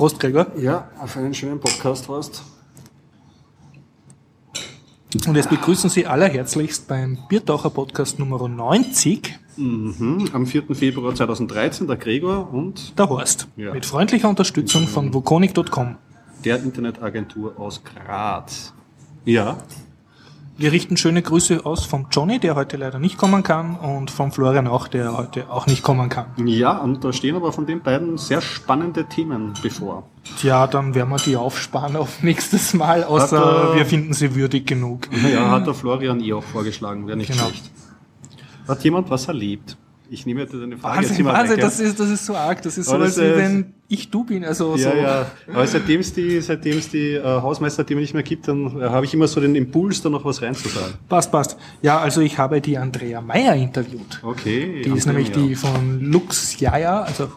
Prost, Gregor. Ja, auf einen schönen Podcast hast. Und jetzt begrüßen Sie allerherzlichst beim Biertaucher Podcast Nummer 90 Mhm. Am 4. Februar 2013 der Gregor und der Horst. Ja. Mit freundlicher Unterstützung von Vokonik.com. der Internetagentur aus Graz. Ja, Wir richten schöne Grüße aus vom Johnny, der heute leider nicht kommen kann, und vom Florian auch, der heute auch nicht kommen kann. ja, und da stehen aber von den beiden sehr spannende Themen bevor. Tja, dann werden wir die aufsparen auf nächstes Mal, außer er- wir finden sie würdig genug. Ja, hat der Florian eh auch vorgeschlagen, wäre nicht Genau. schlecht. Hat jemand was erlebt? Ich nehme dir deine Frage jetzt Wahnsinn, immer Wahnsinn, weg, ja. das ist, das ist so arg. Das ist so, als äh, wenn ich du bin. Also so. Ja, ja. Aber seitdem es die, seitdem es die äh, Hausmeister-Themen nicht mehr gibt, dann äh, habe ich immer so den Impuls, da noch was reinzusagen. Passt, passt. Ja, also ich habe die Andrea Meyer interviewt. Okay. Die ist nämlich ja. die von Lux Jaja, also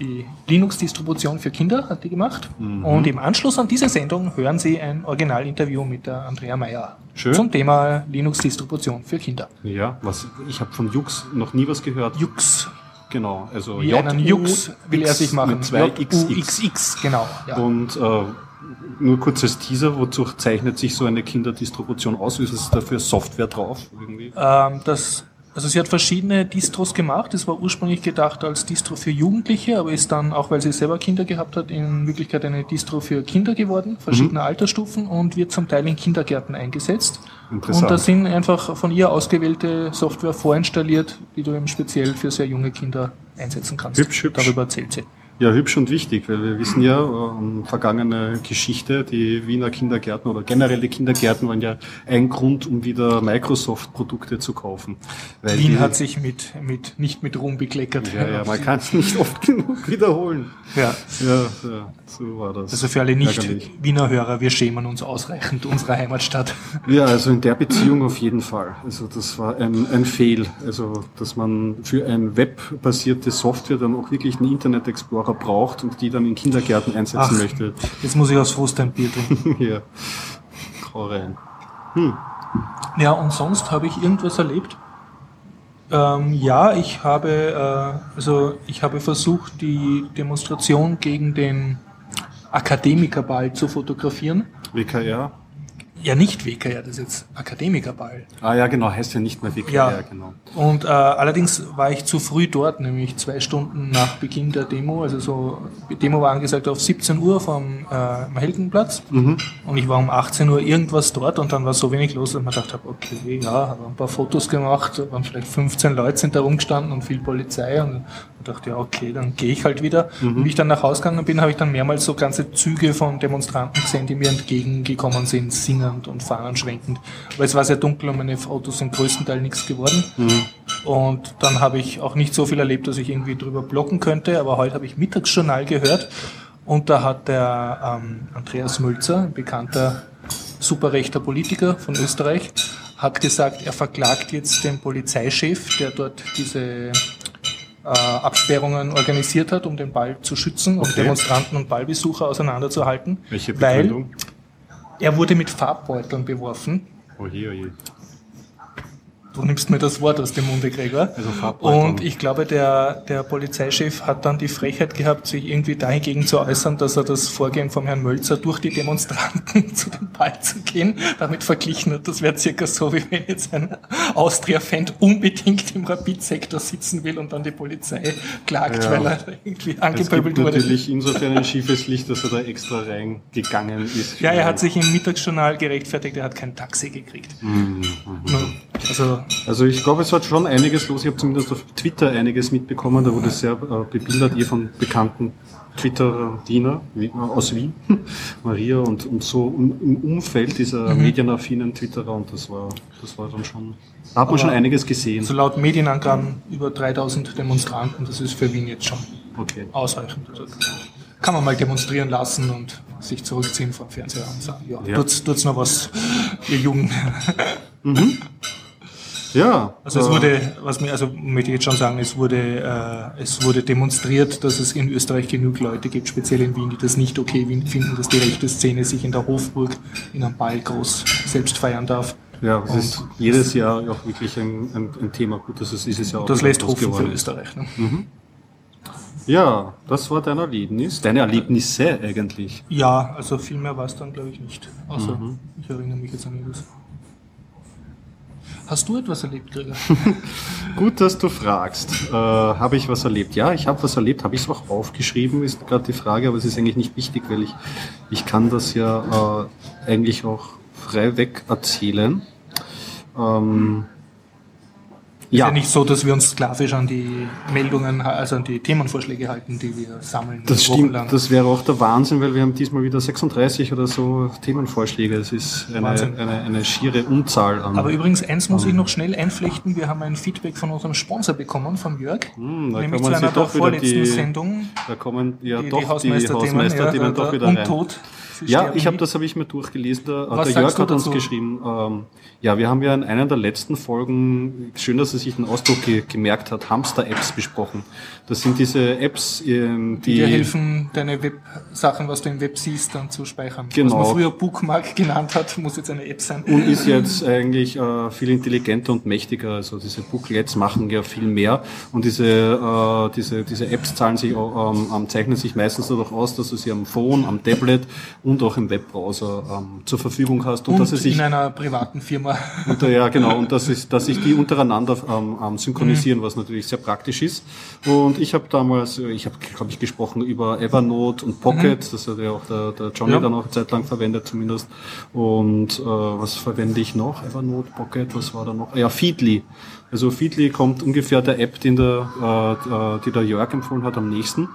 die Linux-Distribution für Kinder, hat die gemacht. Mhm. Und im Anschluss an diese Sendung hören Sie ein Originalinterview mit der Andrea Meyer Schön. zum Thema Linux-Distribution für Kinder. Ja, was, ich habe von Jux noch nie was gehört. Jux, Genau, also wie einen Jux will er sich machen. Mit zwei XX. XX, genau. Ja. Und äh, nur kurz als Teaser, wozu zeichnet sich so eine Kinderdistribution aus? Ist es dafür Software drauf? Irgendwie? Ähm, das, also sie hat verschiedene Distros gemacht. Es war ursprünglich gedacht als Distro für Jugendliche, aber ist dann, auch weil sie selber Kinder gehabt hat, in Wirklichkeit eine Distro für Kinder geworden, verschiedener Altersstufen und wird zum Teil in Kindergärten eingesetzt. Interessant. Und da sind einfach von ihr ausgewählte Software vorinstalliert, die du eben speziell für sehr junge Kinder einsetzen kannst. Hübsch, hübsch. Darüber erzählt sie. Ja, hübsch und wichtig, weil wir wissen ja, ähm, vergangene Geschichte, die Wiener Kindergärten oder generell die Kindergärten waren ja ein Grund, um wieder Microsoft-Produkte zu kaufen. Weil Wien die, hat sich mit, mit, nicht mit Ruhm bekleckert. ja, ja, man kann es nicht oft genug wiederholen. ja. Ja, ja, so war das. Also für alle. Nicht-Wiener Hörer, wir schämen uns ausreichend unserer Heimatstadt. Ja, also in der Beziehung auf jeden Fall. Also das war ein, ein Fail. Also dass man für ein webbasierte Software dann auch wirklich einen Internet Explorer braucht und die dann in Kindergärten einsetzen Ach. möchte. Jetzt muss ich aus Frust ein Bier trinken. ja. Rein. Ja, und sonst habe ich irgendwas erlebt? Ähm, ja, ich habe, äh, also ich habe versucht, die Demonstration gegen den Akademikerball zu fotografieren. WKR. Ja, nicht WKR, das ist jetzt Akademikerball. Ah ja, genau, heißt ja nicht mehr WKR, Ja. genau. Und äh, allerdings war ich zu früh dort, nämlich zwei Stunden nach Beginn der Demo. Also so, die Demo war angesagt auf 17 Uhr vom äh, Heldenplatz. Und ich war um 18 Uhr irgendwas dort und dann war so wenig los, dass man gedacht habe, okay, ja, habe ein paar Fotos gemacht, waren vielleicht 15 Leute sind da rumgestanden und viel Polizei und ich dachte, ja, okay, dann gehe ich halt wieder. Und wie ich dann nach Hause gegangen bin, habe ich dann mehrmals so ganze Züge von Demonstranten gesehen, die mir entgegengekommen sind, singend und fahnenschwenkend. Aber es war sehr dunkel und meine Fotos sind größtenteils nichts geworden. Und dann habe ich auch nicht so viel erlebt, dass ich irgendwie drüber blocken könnte, aber heute habe ich Mittagsjournal gehört und da hat der ähm, Andreas Mölzer, ein bekannter superrechter Politiker von Österreich, hat gesagt, er verklagt jetzt den Polizeichef, der dort diese Absperrungen organisiert hat, um den Ball zu schützen, um Okay. Demonstranten und Ballbesucher auseinanderzuhalten. Welche weil Begründung? er wurde mit Farbbeuteln beworfen. Oje, oje. Du nimmst mir das Wort aus dem Munde, Gregor. Also. Und ich glaube, der, der Polizeichef hat dann die Frechheit gehabt, sich irgendwie dahingegen zu äußern, dass er das Vorgehen vom Herrn Mölzer durch die Demonstranten zu dem Ball zu gehen, damit verglichen hat. Das wäre circa so, wie wenn jetzt ein Austria-Fan unbedingt im Rapid-Sektor sitzen will und dann die Polizei klagt, Ja. weil er irgendwie Es gibt angepöbelt wurde. natürlich insofern ein schiefes Licht, dass er da extra reingegangen ist. Ja, er hat sich im Mittagsjournal gerechtfertigt, er hat kein Taxi gekriegt. Mhm, Nun, Also Also ich glaube, es hat schon einiges los. Ich habe zumindest auf Twitter einiges mitbekommen. Da wurde sehr äh, bebildert, ihr von bekannten Twitter-Diener Wie- äh, aus Wien, Maria und, und so im im Umfeld dieser Mhm. medienaffinen Twitterer und das war, das war dann schon, da hat man schon einiges gesehen. Also laut Medienangaben über 3000 Demonstranten, das ist für Wien jetzt schon Okay. ausreichend. Also kann man mal demonstrieren lassen und sich zurückziehen vom Fernseher und sagen, ja, Ja. tut's, tut's noch was, ihr Jungen. Ja. Also es äh, wurde, was mir, also möchte ich jetzt schon sagen, es wurde, äh, es wurde demonstriert, dass es in Österreich genug Leute gibt, speziell in Wien, die das nicht okay finden, dass die rechte Szene sich in der Hofburg in einem Ball groß selbst feiern darf. Ja, es ist jedes Jahr auch wirklich ein, ein, ein Thema. Gut, dass es dieses Jahr auch Das lässt hoffen für. Österreich. Ne? Ja, das war dein Erlebnis. Deine Erlebnisse eigentlich. Ja, also viel mehr war es dann, glaube ich, nicht. Außer, mhm. ich erinnere mich jetzt an jedes. Hast du etwas erlebt, Gregor? Gut, dass du fragst. Äh, habe ich was erlebt? Ja, ich habe was erlebt. Habe ich es auch aufgeschrieben, ist gerade die Frage, aber es ist eigentlich nicht wichtig, weil ich, ich kann das ja äh, eigentlich auch frei weg erzählen. Ähm, ist ja. nicht so, dass wir uns sklavisch an die Meldungen, also an die Themenvorschläge halten, die wir sammeln. Das stimmt, das wäre auch der Wahnsinn, weil wir haben diesmal wieder 36 oder so Themenvorschläge. Es ist eine, eine, eine, schiere Unzahl an. Aber übrigens, eins muss ich noch schnell einflechten. Wir haben ein Feedback von unserem Sponsor bekommen, von Jörg. Hm, nämlich zu einer der vorletzten die, Sendung. Da kommen ja die, doch die Hausmeister-Themen Hausmeister ja, doch wieder rein. Tod ja, ich habe das habe ich mir durchgelesen. Der, Was der Jörg hat uns geschrieben. Ähm, ja, wir haben ja in einer der letzten Folgen, schön, dass er sich den Ausdruck ge gemerkt hat, Hamster-Apps besprochen. Das sind diese Apps, ähm, die, die dir helfen, deine Web-Sachen, was du im Web siehst, dann zu speichern. Genau. Was man früher Bookmark genannt hat, muss jetzt eine App sein. Und ist jetzt eigentlich äh, viel intelligenter und mächtiger. Also diese Booklets machen ja viel mehr. Und diese, äh, diese, diese Apps zahlen sich, ähm, zeichnen sich meistens dadurch aus, dass du sie am Phone, am Tablet und auch im Webbrowser ähm, zur Verfügung hast. Und, und dass es sich, in einer privaten Firma. Und, ja, genau. Und dass, ist, dass sich die untereinander ähm, synchronisieren, mhm. was natürlich sehr praktisch ist. Und ich habe damals, äh, ich habe, glaube ich, gesprochen über Evernote und Pocket. Mhm. Das hat ja auch der, der Johnny ja. dann auch eine Zeit lang verwendet zumindest. Und äh, was verwende ich noch? Evernote, Pocket, was war da noch? Ja, Feedly. Also Feedly kommt ungefähr der App, den der, äh, äh die der Jörg empfohlen hat, am nächsten.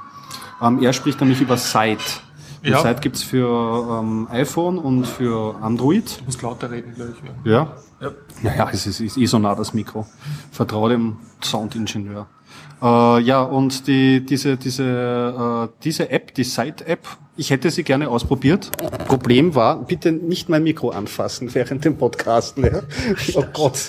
Ähm, er spricht nämlich über Site. Ja. Site gibt's für ähm, iPhone und für Android. Du musst lauter reden gleich. Ja. Ja? Ja. Naja, es ist, ist eh so nah das Mikro. Vertraue dem Soundingenieur. Äh, ja, und die, diese, diese, äh, diese App, die Site-App, ich hätte sie gerne ausprobiert. Problem war, bitte nicht mein Mikro anfassen während dem Podcasten. Ja? Oh Gott,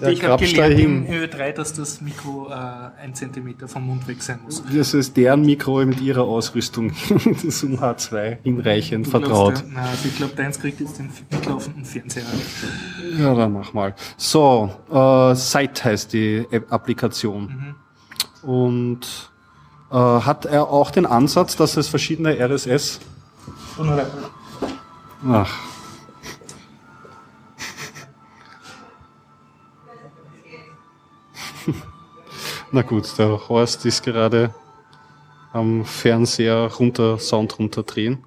der ich habe gelernt hin. im Ö3, dass das Mikro äh, ein Zentimeter vom Mund weg sein muss. Das ist deren Mikro mit ihrer Ausrüstung, das UH2, hinreichend du vertraut. Glaubst, na, also ich glaube, deins kriegt jetzt den mitlaufenden Fernseher. Ja, dann mach mal. So, äh, Site heißt die Applikation. Mhm. Und äh, hat er auch den Ansatz, dass es verschiedene RSS. Ach. Na gut, der Horst ist gerade am Fernseher runter, Sound runterdrehen.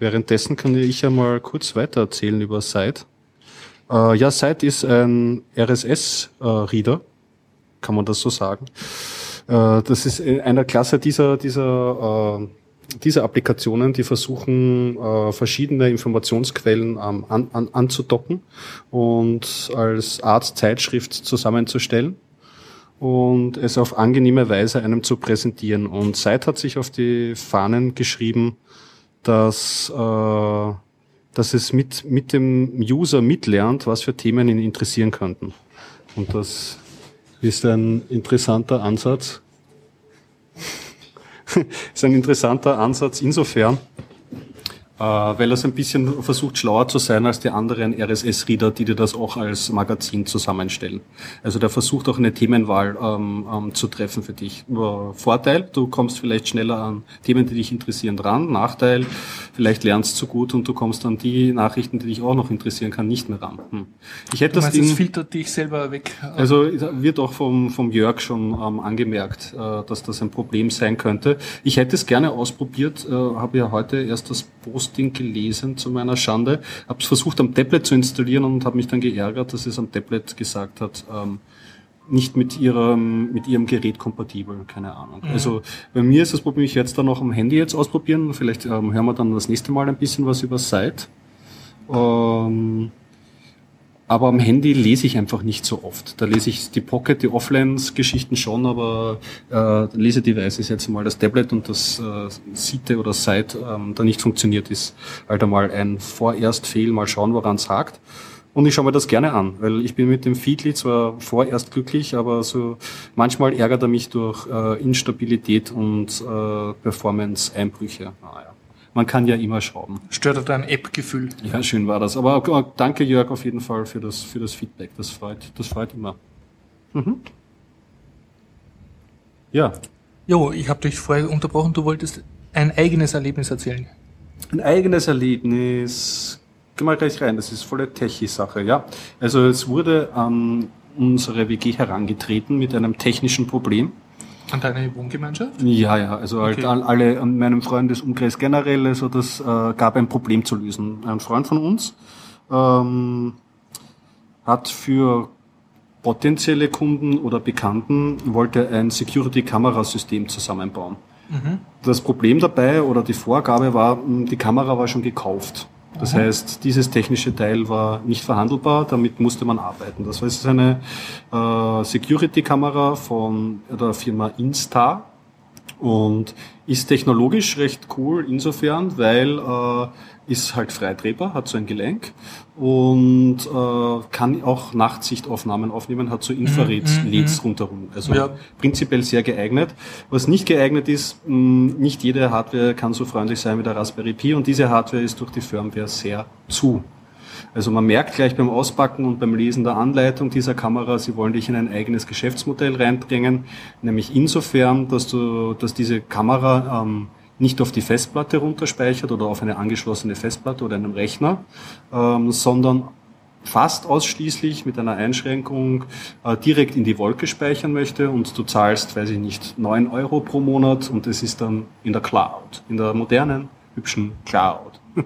Währenddessen kann ich ja mal kurz weiter erzählen über Site. Äh, ja, Site ist ein RSS-Reader. Kann man das so sagen. Äh, das ist einer Klasse dieser, dieser, äh, dieser Applikationen, die versuchen, äh, verschiedene Informationsquellen an, an, anzudocken und als Art Zeitschrift zusammenzustellen und es auf angenehme Weise einem zu präsentieren. Und Seit hat sich auf die Fahnen geschrieben, dass, äh, dass es mit, mit dem User mitlernt, was für Themen ihn interessieren könnten. Und das ist ein interessanter Ansatz. ist ein interessanter Ansatz insofern, weil er so ein bisschen versucht, schlauer zu sein als die anderen RSS-Reader, die dir das auch als Magazin zusammenstellen. Also der versucht auch eine Themenwahl ähm, ähm, zu treffen für dich. Vorteil, du kommst vielleicht schneller an Themen, die dich interessieren, dran. Nachteil, vielleicht lernst du gut und du kommst an die Nachrichten, die dich auch noch interessieren kann, nicht mehr ran. Hm. Ich hätte du das Ding, es filtert dich selber weg. Also wird auch vom, vom Jörg schon ähm, angemerkt, äh, dass das ein Problem sein könnte. Ich hätte es gerne ausprobiert, äh, habe ja heute erst das Posting gelesen zu meiner Schande, habe es versucht am Tablet zu installieren und habe mich dann geärgert, dass es am Tablet gesagt hat, ähm, nicht mit ihrem, mit ihrem Gerät kompatibel, keine Ahnung. Mhm. Also bei mir ist das Problem, ich werde es dann auch am Handy jetzt ausprobieren. Vielleicht ähm, hören wir dann das nächste Mal ein bisschen was über Site. Ähm, aber am Handy lese ich einfach nicht so oft. Da lese ich die Pocket, die Offline-Geschichten schon, aber äh, Lesedevice ist jetzt mal das Tablet und das äh, Site oder Site ähm, da nicht funktioniert, ist halt einmal ein vorerst Fehl, mal schauen, woran es hakt. Und ich schaue mir das gerne an, weil ich bin mit dem Feedly zwar vorerst glücklich, aber so manchmal ärgert er mich durch äh, Instabilität und äh, Performance-Einbrüche. Naja man kann ja immer schrauben. Stört dein App-Gefühl? Ja, schön war das. Aber danke Jörg auf jeden Fall für das, für das Feedback. Das freut, das freut immer. Mhm. Ja. Jo, ich habe dich vorher unterbrochen, du wolltest ein eigenes Erlebnis erzählen. Ein eigenes Erlebnis. Geh mal gleich rein, das ist volle Techie-Sache, ja. Also es wurde an unsere WG herangetreten mit einem technischen Problem. An deine Wohngemeinschaft? Ja, ja, also halt Okay. all- alle an meinem Freundesumkreis generell, also das äh, gab ein Problem zu lösen. Ein Freund von uns ähm, hat für potenzielle Kunden oder Bekannten wollte ein Security-Kamerasystem zusammenbauen. Das Problem dabei oder die Vorgabe war, mh, die Kamera war schon gekauft. Das heißt, dieses technische Teil war nicht verhandelbar, damit musste man arbeiten. Das war jetzt eine äh, Security-Kamera von der Firma Instar und ist technologisch recht cool insofern, weil äh, ist halt frei drehbar, hat so ein Gelenk und äh, kann auch Nachtsichtaufnahmen aufnehmen, hat so Infrared-LEDs rundherum. Also Ja. prinzipiell sehr geeignet. Was nicht geeignet ist, mh, nicht jede Hardware kann so freundlich sein wie der Raspberry Pi und diese Hardware ist durch die Firmware sehr zu. Also man merkt gleich beim Auspacken und beim Lesen der Anleitung dieser Kamera, sie wollen dich in ein eigenes Geschäftsmodell reindrängen, nämlich insofern, dass du, dass diese Kamera ähm, nicht auf die Festplatte runterspeichert oder auf eine angeschlossene Festplatte oder einem Rechner, ähm, sondern fast ausschließlich mit einer Einschränkung äh, direkt in die Wolke speichern möchte und du zahlst, weiß ich nicht, 9 Euro pro Monat und es ist dann in der Cloud, in der modernen, hübschen Cloud.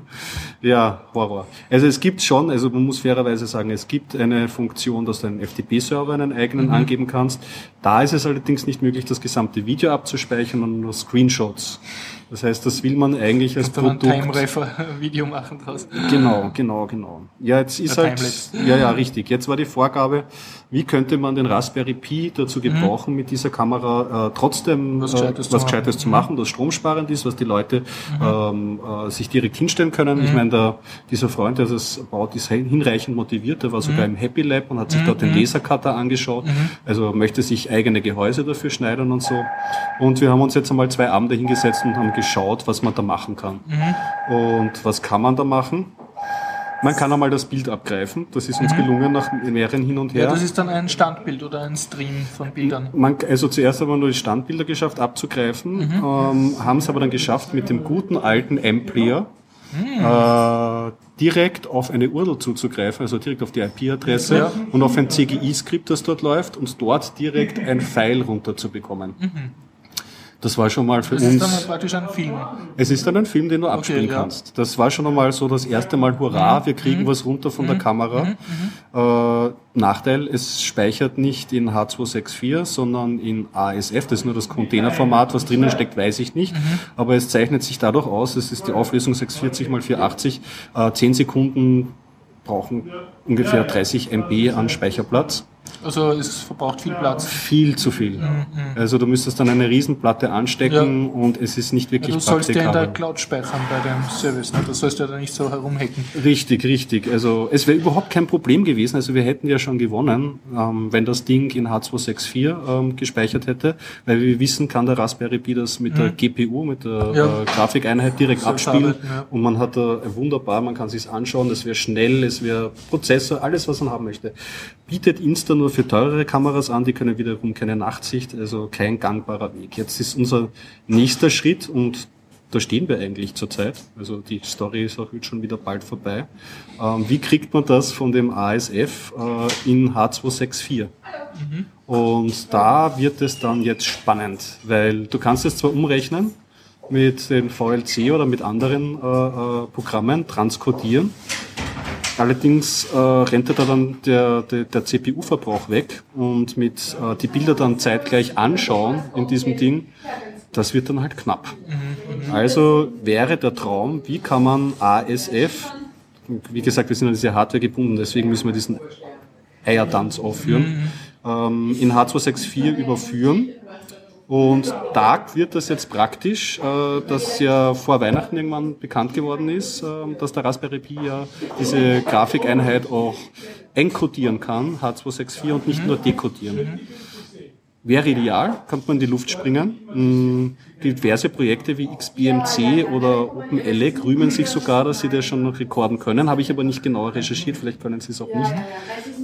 ja, Horror. Also es gibt schon, also man muss fairerweise sagen, es gibt eine Funktion, dass du einen FTP-Server einen eigenen angeben kannst. Da ist es allerdings nicht möglich, das gesamte Video abzuspeichern und nur Screenshots. Das heißt, das will man eigentlich als Kannst du ein Produkt... Time-Refer-Video machen draus? Genau, genau, genau. Ja, jetzt ist halt, ja, ja, richtig. Jetzt war die Vorgabe, wie könnte man den Raspberry Pi dazu gebrauchen, mit dieser Kamera äh, trotzdem Mhm. Was äh, Gescheites zu was machen. Gescheites zu Mhm. machen, das stromsparend ist, was die Leute ähm, äh, sich direkt hinstellen können. Mhm. Ich meine, der, dieser Freund, der das baut, ist hin- hinreichend motiviert. Der war Mhm. sogar im Happy Lab und hat sich dort den Lasercutter angeschaut. Also möchte sich eigene Gehäuse dafür schneidern und so. Und wir haben uns jetzt einmal zwei Abende hingesetzt und haben geschaut, was man da machen kann. Mhm. Und was kann man da machen? Man kann einmal das Bild abgreifen. Das ist uns gelungen nach mehreren hin und her. Mhm. Ja, das ist dann ein Standbild oder ein Stream von Bildern. Man, also zuerst haben wir nur die Standbilder geschafft abzugreifen, ähm, haben es aber dann geschafft, mit dem guten alten M-Player äh, direkt auf eine URL zuzugreifen, also direkt auf die IP-Adresse Ja. und auf ein CGI-Skript, das dort läuft und dort direkt ein File runterzubekommen. Das war schon mal für Das ist dann uns. praktisch ein Film. Es ist dann ein Film, den du abspielen ja. kannst. Das war schon einmal so das erste Mal, hurra, wir kriegen was runter von der Kamera. Äh, Nachteil, es speichert nicht in H264, sondern in ASF. Das ist nur das Containerformat, was drinnen steckt, weiß ich nicht. Aber es zeichnet sich dadurch aus, es ist die Auflösung 640 x 480, äh, 10 Sekunden brauchen ungefähr 30 MB an Speicherplatz. Also es verbraucht viel Platz. Viel zu viel. Also du müsstest dann eine Riesenplatte anstecken und es ist nicht Ja, wirklich du sollst ja in der. Cloud speichern bei dem Service. Ne? Das sollst du ja da nicht so herumhacken. Richtig, richtig. Also es wäre überhaupt kein Problem gewesen. Also wir hätten ja schon gewonnen, ähm, wenn das Ding in H264 ähm, gespeichert hätte, weil wir wissen, kann der Raspberry Pi das mit der GPU, mit der Mhm. Ja. äh, Grafikeinheit direkt Soll abspielen arbeiten, ja. und man hat da wunderbar, man kann sich's anschauen, es wäre schnell, es wäre Prozessor, alles was man haben möchte. Bietet Insta nur für teurere Kameras an, die können wiederum keine Nachtsicht, also kein gangbarer Weg. Jetzt ist unser nächster Schritt und da stehen wir eigentlich zurzeit. Also die Story ist auch jetzt schon wieder bald vorbei. Ähm, wie kriegt man das von dem ASF äh, in H264? Und da wird es dann jetzt spannend, weil du kannst es zwar umrechnen mit den VLC oder mit anderen äh, äh, Programmen, transkodieren. Allerdings äh, rennt da dann der, der, der CPU-Verbrauch weg und mit äh, die Bilder dann zeitgleich anschauen in diesem Ding, das wird dann halt knapp. Also wäre der Traum, wie kann man ASF, wie gesagt, wir sind an diese Hardware gebunden, deswegen müssen wir diesen Eiertanz aufführen, ähm, in H264 überführen. Und da wird das jetzt praktisch, äh, dass ja vor Weihnachten irgendwann bekannt geworden ist, äh, dass der Raspberry Pi ja diese Grafikeinheit auch encodieren kann, H264, und nicht nur dekodieren. Wäre ideal, kann man in die Luft springen. Mm, Diverse Projekte wie XBMC oder OpenELEC rühmen sich sogar, dass sie das schon noch rekorden können. Habe ich aber nicht genauer recherchiert, vielleicht können sie es auch nicht.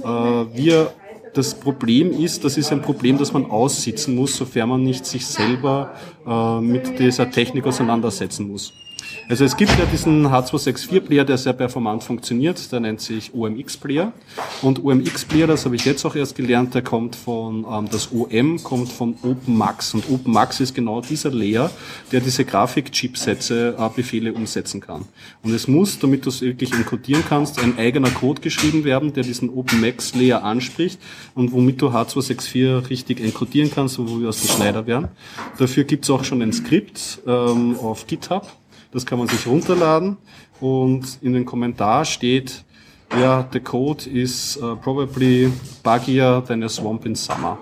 Äh, Wir das Problem ist, das ist ein Problem, das man aussitzen muss, sofern man nicht sich selber äh, mit dieser Technik auseinandersetzen muss. Also es gibt ja diesen H264-Player, der sehr performant funktioniert, der nennt sich OMX-Player. Und OMX-Player, das habe ich jetzt auch erst gelernt, der kommt von, ähm, das OM kommt von OpenMax. Und OpenMax ist genau dieser Layer, der diese Grafik-Chipsätze, äh, Befehle umsetzen kann. Und es muss, damit du es wirklich encodieren kannst, ein eigener Code geschrieben werden, der diesen OpenMax-Layer anspricht und womit du H264 richtig encodieren kannst, wo wir aus dem Schneider werden. Dafür gibt es auch schon ein Skript ähm, auf GitHub das kann man sich runterladen und in den Kommentar steht, ja, the code is uh, probably buggier than a swamp in summer.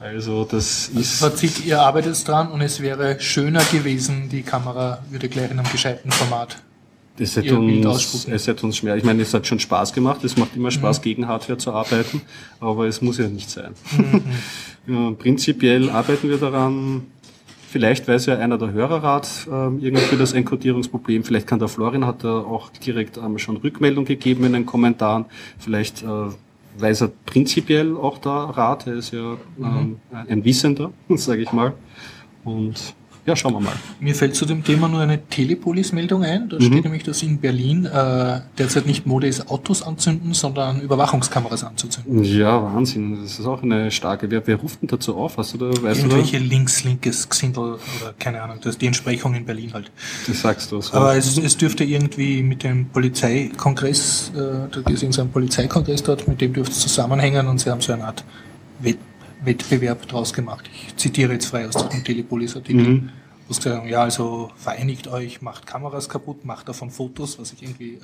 Also das ist. Fazit, ihr arbeitet dran und es wäre schöner gewesen, die Kamera würde gleich in einem gescheiten Format. Es hätte, uns, es hätte uns schwer. Ich meine, es hat schon Spaß gemacht. Es macht immer Spaß, mhm. gegen Hardware zu arbeiten, aber es muss ja nicht sein. Mhm. ja, prinzipiell arbeiten wir daran, Vielleicht weiß ja einer der Hörerrat ähm, irgendwie das Enkodierungsproblem. Vielleicht kann der Florian, hat er auch direkt ähm, schon Rückmeldung gegeben in den Kommentaren. Vielleicht äh, weiß er prinzipiell auch der Rat. Er ist ja ähm, ein Wissender, sage ich mal. Und ja, schauen wir mal. Mir fällt zu dem Thema nur eine Telepolis-Meldung ein. Da mhm. steht nämlich, dass in Berlin äh, derzeit nicht Mode ist, Autos anzünden, sondern Überwachungskameras anzuzünden. Ja, Wahnsinn. Das ist auch eine starke. Wer, wer ruft denn dazu auf? Hast du da, weißt Irgendwelche du da? Links, linkes Xindel oder keine Ahnung. Das ist die Entsprechung in Berlin halt. Das sagst du. Das Aber es, es dürfte irgendwie mit dem Polizeikongress, äh, da ist irgendein Polizeikongress dort, mit dem dürfte es zusammenhängen und sie haben so eine Art Wett Wettbewerb draus gemacht. Ich zitiere jetzt frei aus dem Telepolis-Artikel. Mhm. Wo sie sagen, ja, also vereinigt euch, macht Kameras kaputt, macht davon Fotos, was ich irgendwie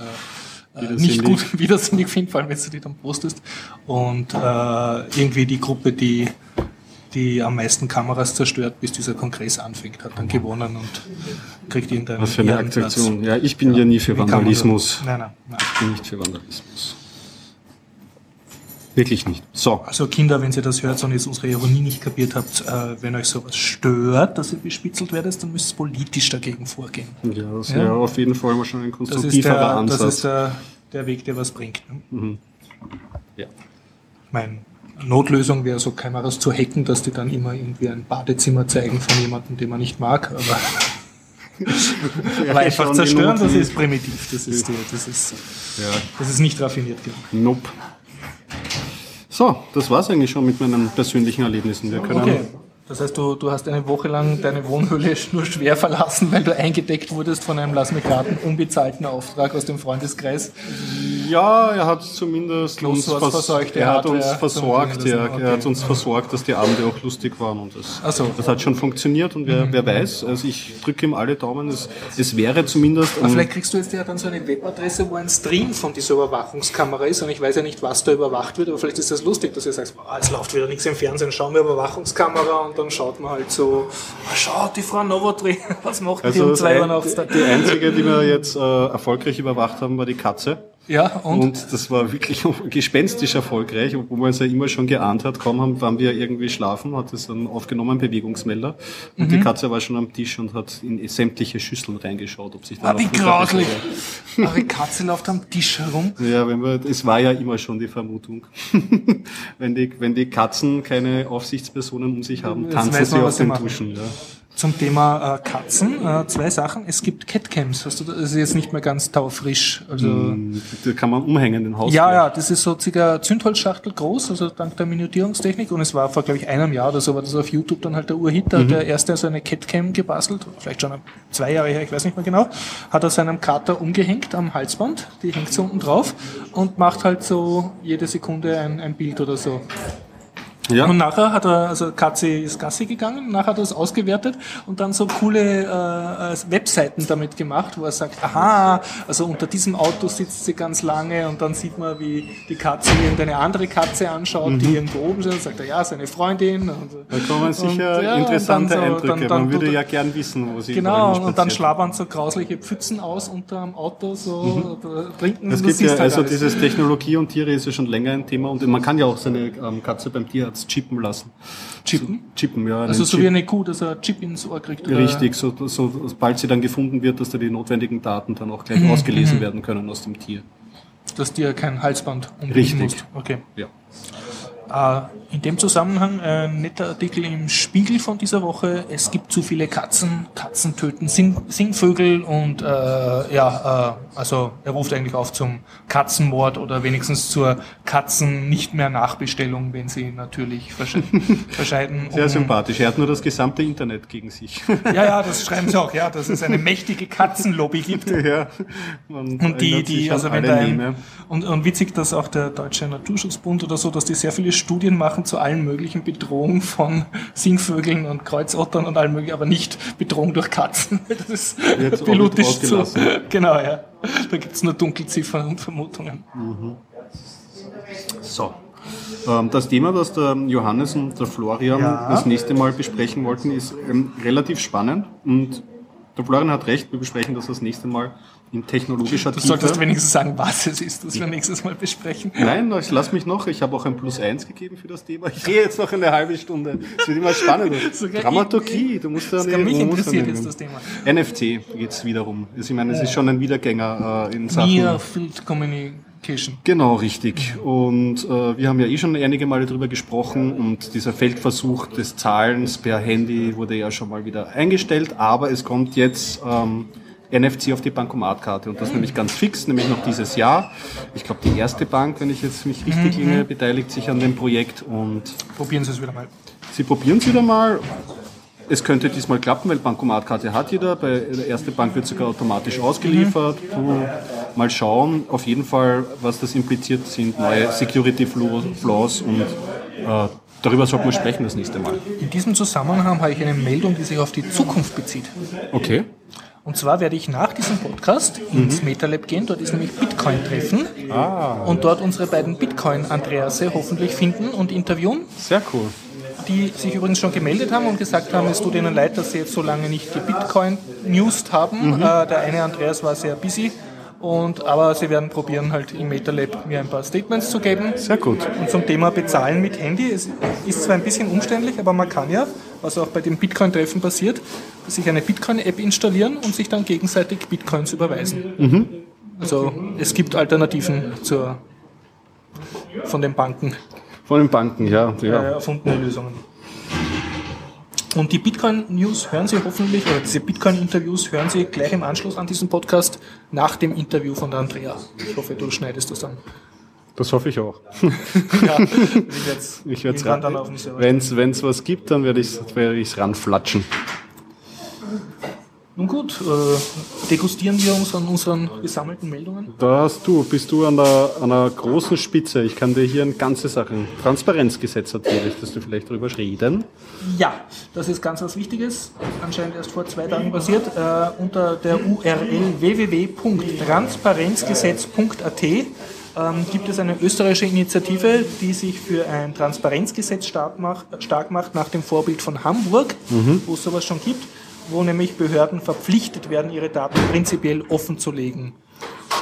äh, äh, nicht gut widersinnig finde, vor allem wenn du die dann postest. Und äh, irgendwie die Gruppe, die die am meisten Kameras zerstört, bis dieser Kongress anfängt, hat dann gewonnen und kriegt irgendeinen Was für eine Aktion. Ja, ich bin ja, ja nie für Vandalismus. Nein, nein, nein. Ich bin nicht für Vandalismus. Wirklich nicht. So. Also Kinder, wenn ihr das hört und jetzt unsere Ironie nicht kapiert habt, äh, wenn euch sowas stört, dass ihr bespitzelt werdet, dann müsst ihr politisch dagegen vorgehen. Ja, das wäre ja? auf jeden Fall mal schon ein konstruktiverer das der, Ansatz. Das ist der, der Weg, der was bringt. Ne? Mhm. Ja. Meine Notlösung wäre so Kameras zu hacken, dass die dann immer irgendwie ein Badezimmer zeigen von jemandem, den man nicht mag, aber aber einfach zerstören, das ist primitiv. Das ist, die, das ist, ja. das ist nicht raffiniert genug. Nope. So, das war's eigentlich schon mit meinen persönlichen Erlebnissen. Wir können okay. Das heißt, du, du hast eine Woche lang deine Wohnhöhle nur schwer verlassen, weil du eingedeckt wurdest von einem Lass mich raten, unbezahlten Auftrag aus dem Freundeskreis. Ja, er hat zumindest uns, vers er hat uns versorgt, okay. er hat uns versorgt, dass die Abende auch lustig waren und das, so. das hat schon funktioniert und wer, mhm. wer weiß, also ich drücke ihm alle Daumen, es, es wäre zumindest... Aber vielleicht kriegst du jetzt ja dann so eine Webadresse, wo ein Stream von dieser Überwachungskamera ist und ich weiß ja nicht, was da überwacht wird, aber vielleicht ist das lustig, dass ihr sagst, oh, es läuft wieder nichts im Fernsehen, schauen wir Überwachungskamera und dann schaut man halt so, ah, schau, die Frau Novotri, was macht also die um zwei Uhr nachts? Die einzige, die wir jetzt äh, erfolgreich überwacht haben, war die Katze. Ja, und? und das war wirklich gespenstisch erfolgreich, obwohl man es ja immer schon geahnt hat. Kaum haben, waren wir irgendwie schlafen, hat es dann aufgenommen, Bewegungsmelder. Und mhm. die Katze war schon am Tisch und hat in sämtliche Schüsseln reingeschaut, ob sich da ah, wie grauslich. Aber die Katze läuft am Tisch herum. Ja, wenn wir, es war ja immer schon die Vermutung. wenn die, wenn die Katzen keine Aufsichtspersonen um sich haben, tanzen sie auf den Duschen, ja zum Thema äh, Katzen. Äh, zwei Sachen. Es gibt Catcams. Hast du, das ist jetzt nicht mehr ganz taufrisch. Also, mm, da kann man umhängen, den Haus. Ja, ja, das ist so circa Zündholzschachtel groß, also dank der Minutierungstechnik. Und es war vor, glaube ich, einem Jahr oder so, war das auf YouTube dann halt der Urhit. Da mhm. hat der erste so eine Catcam gebastelt, vielleicht schon zwei Jahre her, ich weiß nicht mehr genau. Hat er seinem Kater umgehängt am Halsband. Die hängt so unten drauf und macht halt so jede Sekunde ein, ein Bild oder so. Ja. Und nachher hat er, also Katze ist Gassi gegangen, nachher hat er es ausgewertet und dann so coole äh, Webseiten damit gemacht, wo er sagt, aha, also unter diesem Auto sitzt sie ganz lange und dann sieht man, wie die Katze irgendeine andere Katze anschaut, mhm. die irgendwo oben ist, sagt er, ja, seine Freundin. Und, da kommen sicher und, ja, interessante so, Eindrücke. Dann, dann, man würde ja gern wissen, wo sie Genau, und dann schlabbern so grausliche Pfützen aus unter dem Auto, so mhm. trinken. Es gibt ja, halt also alles. dieses Technologie und Tiere ist ja schon länger ein Thema und man kann ja auch seine ähm, Katze beim Tierarzt Herz chippen lassen. Chippen? So, chippen, ja. Also so Chip. wie eine Kuh, dass er Chip ins Ohr kriegt? Oder? Richtig, so, so, sobald sie dann gefunden wird, dass da die notwendigen Daten dann auch gleich mhm. ausgelesen mhm. werden können aus dem Tier. Dass dir kein Halsband umlegen Richtig. Musst. Okay. Ja. Äh, in dem Zusammenhang ein netter Artikel im Spiegel von dieser Woche. Es gibt zu viele Katzen, Katzen töten Sing Singvögel und äh, ja, äh, also er ruft eigentlich auf zum Katzenmord oder wenigstens zur Katzen nicht mehr Nachbestellung, wenn sie natürlich versche verscheiden. Sehr um, sympathisch. Er hat nur das gesamte Internet gegen sich. Ja, ja, das schreiben sie auch, ja, dass es eine mächtige Katzenlobby gibt. Ja, und die, die, also wenn da ein, und, und witzig, dass auch der Deutsche Naturschutzbund oder so, dass die sehr viele Studien machen zu allen möglichen Bedrohungen von Singvögeln und Kreuzottern und allem möglichen, aber nicht Bedrohung durch Katzen. Das ist Jetzt pilotisch zu. Genau, ja. Da gibt es nur Dunkelziffern und Vermutungen. Mhm. So. Ähm, das Thema, das der Johannes und der Florian ja. das nächste Mal besprechen wollten, ist ähm, relativ spannend und der Florian hat recht, wir besprechen das das nächste Mal in technologischer Tiefe. Du solltest wenigstens sagen, was es ist, das wir nächstes Mal besprechen. Nein, ich lass mich noch. Ich habe auch ein Plus eins gegeben für das Thema. Ich gehe jetzt noch eine halbe Stunde. Es wird immer spannender. Dramaturgie, du musst ja nicht. Mich interessiert jetzt das Thema. NFT geht es wiederum. Ich meine, es ist schon ein Wiedergänger äh, in Sachen... Near Field Communication. Genau, richtig. Und äh, wir haben ja eh schon einige Male darüber gesprochen und dieser Feldversuch des Zahlens per Handy wurde ja schon mal wieder eingestellt, aber es kommt jetzt... Ähm, NFC auf die Bankomatkarte und das nämlich ganz fix, nämlich noch dieses Jahr. Ich glaube, die erste Bank, wenn ich jetzt mich richtig mhm. erinnere, beteiligt sich an dem Projekt und probieren Sie es wieder mal. Sie probieren es wieder mal. Es könnte diesmal klappen, weil Bankomatkarte hat jeder. Bei der ersten Bank wird sogar automatisch ausgeliefert. Mhm. Mal schauen. Auf jeden Fall, was das impliziert, sind neue Security Flaws und äh, darüber sollte man sprechen das nächste Mal. In diesem Zusammenhang habe ich eine Meldung, die sich auf die Zukunft bezieht. Okay. Und zwar werde ich nach diesem Podcast ins mhm. MetaLab gehen. Dort ist nämlich Bitcoin-Treffen. Ah. Und dort unsere beiden Bitcoin-Andrease hoffentlich finden und interviewen. Sehr cool. Die sich übrigens schon gemeldet haben und gesagt haben, es tut ihnen leid, dass sie jetzt so lange nicht die Bitcoin-News haben. Mhm. Äh, der eine Andreas war sehr busy und, aber sie werden probieren, halt im MetaLab mir ein paar Statements zu geben. Sehr gut. Und zum Thema Bezahlen mit Handy. Es ist zwar ein bisschen umständlich, aber man kann ja, was auch bei dem Bitcoin-Treffen passiert, sich eine Bitcoin-App installieren und sich dann gegenseitig Bitcoins überweisen. Mhm. Also es gibt Alternativen zur, von den Banken. Von den Banken, ja. ja. Äh, erfundene Lösungen. Und die Bitcoin-News hören Sie hoffentlich, oder diese Bitcoin-Interviews hören Sie gleich im Anschluss an diesen Podcast nach dem Interview von der Andrea. Ich hoffe, du schneidest das dann. Das hoffe ich auch. ja, ich werde es ran. Wenn es was gibt, dann werde ich es werd ranflatschen. Nun gut, äh, degustieren wir uns an unseren gesammelten Meldungen? Da hast du, bist du an der, an einer großen Spitze. Ich kann dir hier eine ganze Sache, Transparenzgesetz erzählen, dass du vielleicht darüber reden. Ja, das ist ganz was Wichtiges, anscheinend erst vor zwei Tagen passiert. Äh, unter der URL www.transparenzgesetz.at ähm, gibt es eine österreichische Initiative, die sich für ein Transparenzgesetz stark macht, stark macht nach dem Vorbild von Hamburg, mhm. wo es sowas schon gibt wo nämlich Behörden verpflichtet werden, ihre Daten prinzipiell offen zu legen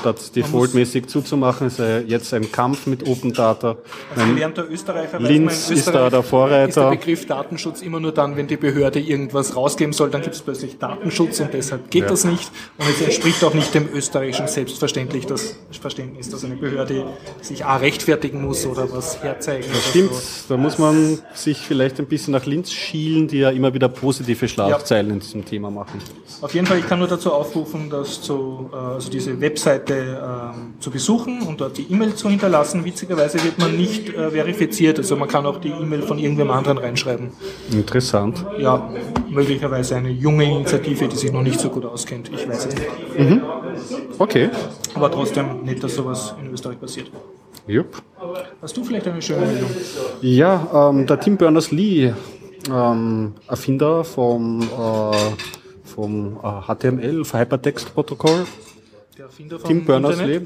statt defaultmäßig zuzumachen, ist jetzt ein Kampf mit Open Data. Also während der Österreicher Linz ist da der Vorreiter. Ist der Begriff Datenschutz immer nur dann, wenn die Behörde irgendwas rausgeben soll, dann gibt es plötzlich Datenschutz und deshalb geht ja. das nicht. Und es entspricht auch nicht dem österreichischen Selbstverständlich das Verständnis, dass eine Behörde sich A rechtfertigen muss oder was herzeigen. Das stimmt, so. da muss man sich vielleicht ein bisschen nach Linz schielen, die ja immer wieder positive Schlagzeilen ja. in diesem Thema machen. Auf jeden Fall, ich kann nur dazu aufrufen, dass so, äh, also diese Webseite ähm, zu besuchen und dort die E-Mail zu hinterlassen. Witzigerweise wird man nicht äh, verifiziert, also man kann auch die E-Mail von irgendwem anderen reinschreiben. Interessant. Ja, möglicherweise eine junge Initiative, die sich noch nicht so gut auskennt. Ich weiß es nicht. Mhm. Okay. Aber trotzdem nicht, dass sowas in Österreich passiert. Jupp. Hast du vielleicht eine schöne Meldung? Ja, ähm, der Tim Berners-Lee, ähm, Erfinder vom, äh, vom äh, HTML, Hypertext-Protokoll, Tim Berners-Lee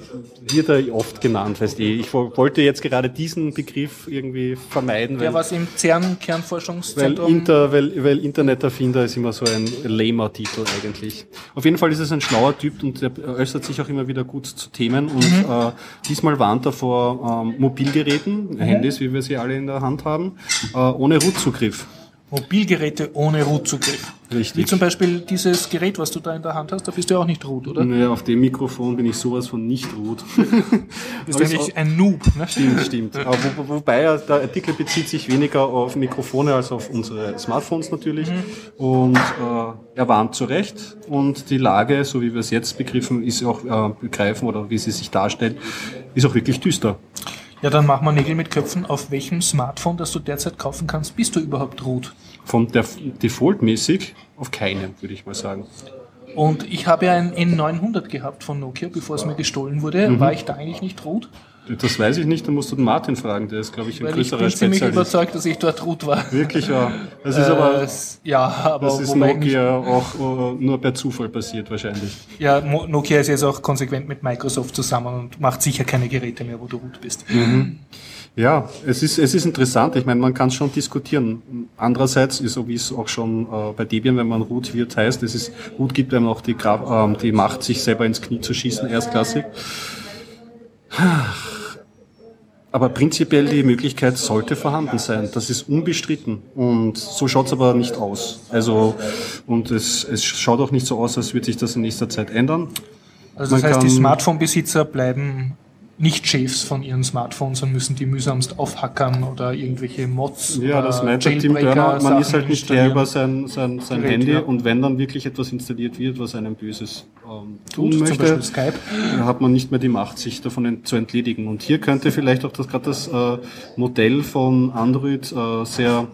wird er oft genannt, weißt du. Ich wollte jetzt gerade diesen Begriff irgendwie vermeiden. Der was im CERN-Kernforschungszentrum... Weil, Inter, weil, weil Interneterfinder ist immer so ein lamer Titel eigentlich. Auf jeden Fall ist es ein schlauer Typ und er äußert sich auch immer wieder gut zu Themen und mhm. äh, diesmal warnt er vor ähm, Mobilgeräten, mhm. Handys, wie wir sie alle in der Hand haben, äh, ohne Root-Zugriff. Mobilgeräte ohne Root-Zugriff. Richtig. Wie zum Beispiel dieses Gerät, was du da in der Hand hast, da bist du ja auch nicht root, oder? Naja, auf dem Mikrofon bin ich sowas von nicht root. Du bist eigentlich ein Noob. Ne? Stimmt, stimmt. Aber wo, wobei ja, der Artikel bezieht sich weniger auf Mikrofone als auf unsere Smartphones natürlich. Und äh, er warnt zu Recht. Und die Lage, so wie wir es jetzt begriffen, ist auch äh, begreifen oder wie sie sich darstellt, ist auch wirklich düster. Ja, dann mach mal Nägel mit Köpfen. Auf welchem Smartphone, das du derzeit kaufen kannst, bist du überhaupt root? Von der Default-mäßig auf keinem, würde ich mal sagen. Und ich habe ja ein N900 gehabt von Nokia, bevor es mir gestohlen wurde. War ich da eigentlich nicht root? Das weiß ich nicht, da musst du den Martin fragen, der ist, glaube ich, ein Weil ich größerer bin ziemlich Spezialist. überzeugt, dass ich dort root war. Wirklich, ja. Das ist aber, Äh, ja, aber das ist ich Nokia auch äh, nur per Zufall passiert wahrscheinlich. Ja, Nokia ist jetzt auch konsequent mit Microsoft zusammen und macht sicher keine Geräte mehr, wo du root bist. Ja, es ist, es ist interessant. Ich meine, man kann es schon diskutieren. Andererseits, so wie es auch schon äh, bei Debian, wenn man root wird, heißt, es ist, root gibt einem auch die, Gra ähm, die Macht, sich selber ins Knie zu schießen, erstklassig. Aber prinzipiell die Möglichkeit sollte vorhanden sein. Das ist unbestritten. Und so schaut's aber nicht aus. Also, und es, es schaut auch nicht so aus, als würde sich das in nächster Zeit ändern. Also das Man heißt, die Smartphone-Besitzer bleiben nicht Chefs von ihren Smartphones und müssen die mühsamst aufhackern oder irgendwelche Mods Ja, oder das meint Tim Börner. Man ist halt nicht der über sein, sein, sein Gerät, Handy ja. und wenn dann wirklich etwas installiert wird, was einem Böses ähm, tun Tut, zum möchte, Beispiel Skype. dann hat man nicht mehr die Macht, sich davon ent zu entledigen. Und hier könnte vielleicht auch das gerade das äh, Modell von Android äh, sehr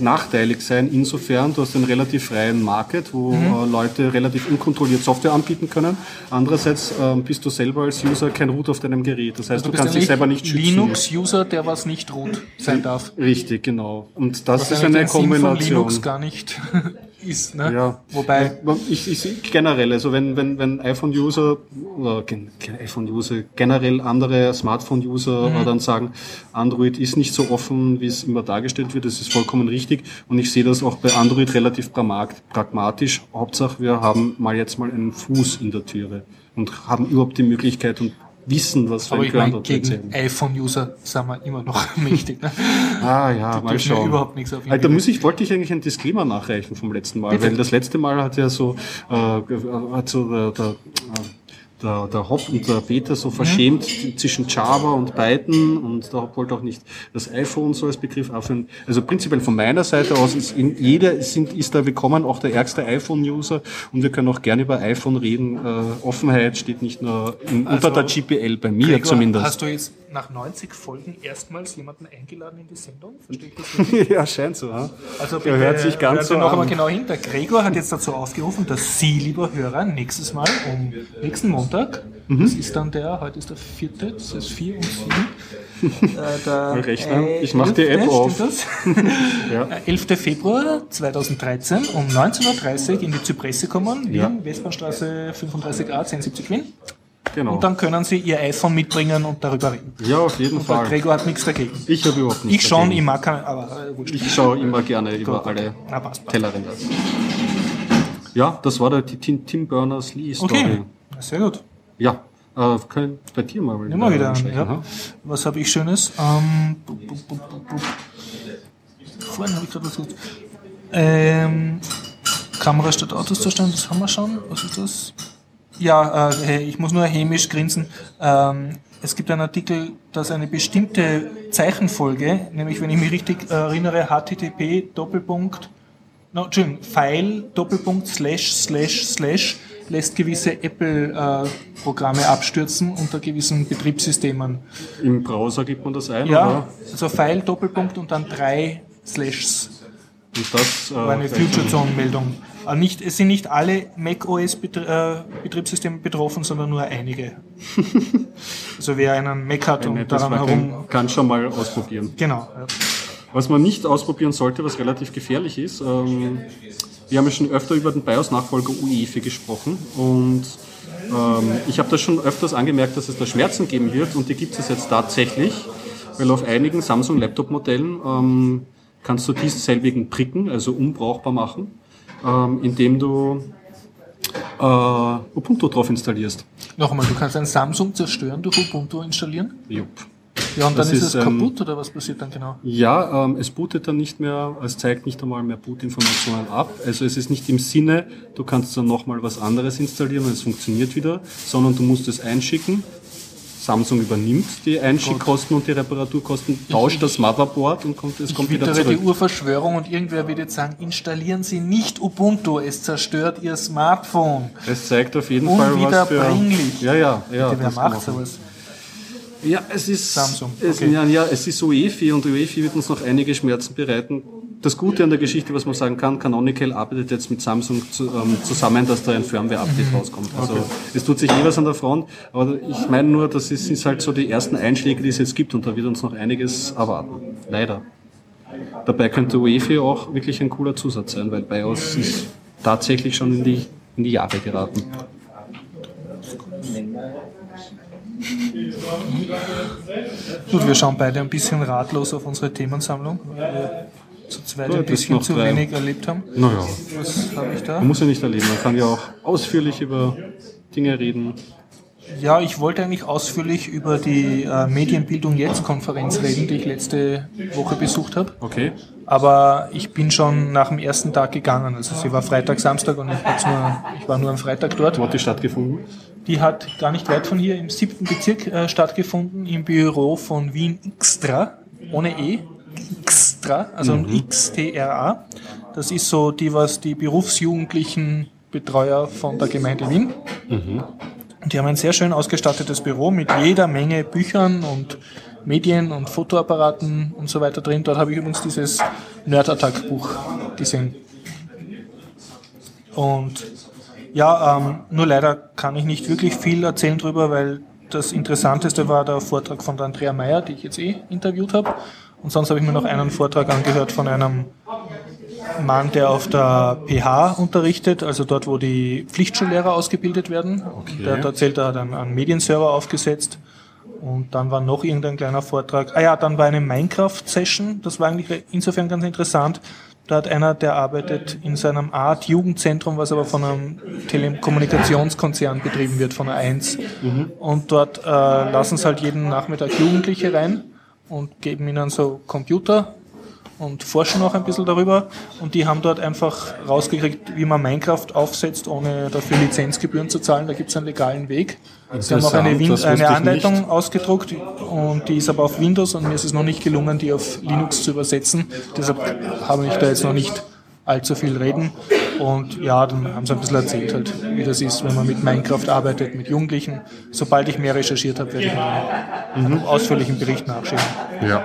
nachteilig sein, insofern du hast einen relativ freien Market, wo Mhm. äh, Leute relativ unkontrolliert Software anbieten können. Andererseits ähm, bist du selber als User kein Root auf deinem Gerät. Das heißt, Du du, kannst dich selber nicht schützen. Linux-User, der was nicht root sein darf. Richtig, genau. Und das ist eine Kombination. Linux gar nicht ist. Ne? Ja. Wobei, Ich, ich sehe generell, also wenn, wenn, wenn iPhone-User oder gen, iPhone-User, generell andere Smartphone-User Mhm. dann sagen, Android ist nicht so offen, wie es immer dargestellt wird, das ist vollkommen richtig. Und ich sehe das auch bei Android relativ pragma- pragmatisch. Hauptsache, wir haben mal jetzt mal einen Fuß in der Türe und haben überhaupt die Möglichkeit und wissen, was ein Ground gegen erzählen. iPhone-User sind wir immer noch mächtig. Ne? Ah ja, mal dürfen ja schauen. überhaupt nichts auf ihn Alter, geben. muss ich, wollte ich eigentlich einen Disclaimer nachreichen vom letzten Mal, Bitte. weil das letzte Mal hat ja so, äh, hat so der, der, der, der Hop und der Peter Mhm. so verschämt zwischen Java und Python und der Hop wollte auch nicht das iPhone so als Begriff aufhören. Also prinzipiell von meiner Seite aus ist in, jeder sind, ist da willkommen, auch der ärgste iPhone-User und wir können auch gerne über iPhone reden. Äh, Offenheit steht nicht nur in, unter der GPL bei mir Also, Gregor, zumindest. Hast du jetzt nach 90 Folgen erstmals jemanden eingeladen in die Sendung? Verstehe ich das richtig? ja, scheint so. Ja? Also Der hört sich ganz Sie so noch an. einmal genau hin. Der Gregor hat jetzt dazu aufgerufen, dass Sie, lieber Hörer, nächstes Mal um nächsten Montag, Mhm. das ist dann der, heute ist der vierte, das ist vier und sieben. äh, rechnen. Ich mach die App 11., auf. Das? Ja. Äh, 11. Februar 2013 um 19.30 Uhr in die Zypresse kommen, Wien, Ja. Westbahnstraße 35a, 1070 Wien. Genau. Und dann können Sie Ihr iPhone mitbringen und darüber reden. Ja, auf jeden Der Fall. Gregor hat nichts dagegen. Ich habe überhaupt nichts Ich schon, ich mag aber äh. Ich schaue immer gerne über Gut. alle Na, passt, passt. Tellerränder. Ja, das war der Tim, Tim Berners-Lee-Story. Okay, Na, sehr gut. Ja, äh, können bei dir mal wieder an. ansprechen, Ja. Was habe ich Schönes? Ähm. Vorhin habe ich gerade was gesagt. Ähm, Kamera statt Autoszustand, das haben wir schon. Was ist das? Ja, äh, ich muss nur hämisch grinsen. Ähm, es gibt einen Artikel, dass eine bestimmte Zeichenfolge, nämlich wenn ich mich richtig äh, erinnere, HTTP Doppelpunkt, no, Entschuldigung, File Doppelpunkt slash slash slash lässt gewisse Apple-Programme abstürzen unter gewissen Betriebssystemen. Im Browser gibt man das ein, Ja, oder? also File Doppelpunkt und dann drei Slashs. Und das War eine äh, Future Zone Meldung. Aber nicht, es sind nicht alle Mac OS Betr äh, Betriebssysteme betroffen, sondern nur einige. also wer einen Mac hat und das daran herum. kein, kann schon mal ausprobieren. Genau. Was man nicht ausprobieren sollte, was relativ gefährlich ist, ähm, wir haben ja schon öfter über den BIOS-Nachfolger UEFI gesprochen und ähm, ich habe das schon öfters angemerkt, dass es da Schmerzen geben wird und die gibt es jetzt tatsächlich, weil auf einigen Samsung-Laptop-Modellen ähm, kannst du dieselbigen tricken, also unbrauchbar machen, ähm, indem du äh, Ubuntu drauf installierst. Noch einmal, du kannst ein Samsung zerstören durch Ubuntu installieren. Jupp. Ja, und dann Das ist, es ähm, kaputt oder was passiert dann genau? Ja, ähm, es bootet dann nicht mehr, es zeigt nicht einmal mehr Bootinformationen ab. Also es ist nicht im Sinne, du kannst dann nochmal was anderes installieren und es funktioniert wieder, sondern du musst es einschicken. Samsung übernimmt die Einschickkosten und die Reparaturkosten, tauscht das Motherboard und kommt, es kommt Ich wieder zurück. die Urverschwörung und irgendwer wird jetzt sagen, installieren Sie nicht Ubuntu, es zerstört Ihr Smartphone. Es zeigt auf jeden Fall was für... Unwiederbringlich. Ja, ja, ja. Bitte, wer das macht sowas? Ja, es ist Samsung, Es, okay. ja, ja, es ist UEFI und UEFI wird uns noch einige Schmerzen bereiten. Das Gute an der Geschichte, was man sagen kann, Canonical arbeitet jetzt mit Samsung zu, ähm, zusammen, dass da ein Firmware-Update Mhm. rauskommt. Also es tut sich eh was an der Front, aber ich meine nur, das ist, ist halt so die ersten Einschläge, die es jetzt gibt und da wird uns noch einiges erwarten. Leider. Dabei könnte UEFI auch wirklich ein cooler Zusatz sein, weil BIOS ist tatsächlich schon in die, in die Jahre geraten. Gut, wir schauen beide ein bisschen ratlos auf unsere Themensammlung, wir zu zweit ein bisschen zu drei. wenig erlebt haben. Naja. Was habe ich da? Man muss ja nicht erleben, man kann ja auch ausführlich über Dinge reden. Ja, ich wollte eigentlich ausführlich über die äh, Medienbildung jetzt Konferenz reden, die ich letzte Woche besucht habe. Okay. Aber ich bin schon nach dem ersten Tag gegangen. Also sie war Freitag, Samstag und ich, nur, ich war nur am Freitag dort. Wo hat die stattgefunden? Die hat gar nicht weit von hier im siebten Bezirk äh, stattgefunden, im Büro von Wien Xtra, ohne E, Xtra, also ein XTRA. Das ist so die, was die berufsjugendlichen Betreuer von der Gemeinde Wien. Und die haben ein sehr schön ausgestattetes Büro mit jeder Menge Büchern und Medien und Fotoapparaten und so weiter drin. Dort habe ich übrigens dieses Nerd-Attack-Buch gesehen. Und ja, ähm, nur leider kann ich nicht wirklich viel erzählen drüber, weil das Interessanteste war der Vortrag von der Andrea Meyer, die ich jetzt eh interviewt habe. Und sonst habe ich mir noch einen Vortrag angehört von einem Mann, der auf der PH unterrichtet, also dort, wo die Pflichtschullehrer ausgebildet werden. Der hat erzählt, er hat einen, einen Medienserver aufgesetzt. Und dann war noch irgendein kleiner Vortrag. Ah ja, dann war eine Minecraft-Session. Das war eigentlich insofern ganz interessant. Da hat einer, der arbeitet in seinem Art Jugendzentrum, was aber von einem Telekommunikationskonzern betrieben wird, von der 1. Und dort äh, lassen sie halt jeden Nachmittag Jugendliche rein und geben ihnen so Computer und forschen auch ein bisschen darüber. Und die haben dort einfach rausgekriegt, wie man Minecraft aufsetzt, ohne dafür Lizenzgebühren zu zahlen. Da gibt es einen legalen Weg. Sie haben auch eine, Win eine Anleitung nicht. ausgedruckt und die ist aber auf Windows und mir ist es noch nicht gelungen, die auf Linux zu übersetzen. Deshalb habe ich da jetzt noch nicht allzu viel reden. Und ja, dann haben sie ein bisschen erzählt halt, wie das ist, wenn man mit Minecraft arbeitet, mit Jugendlichen. Sobald ich mehr recherchiert habe, werde ich einen, einen ausführlichen Bericht nachschieben. Ja.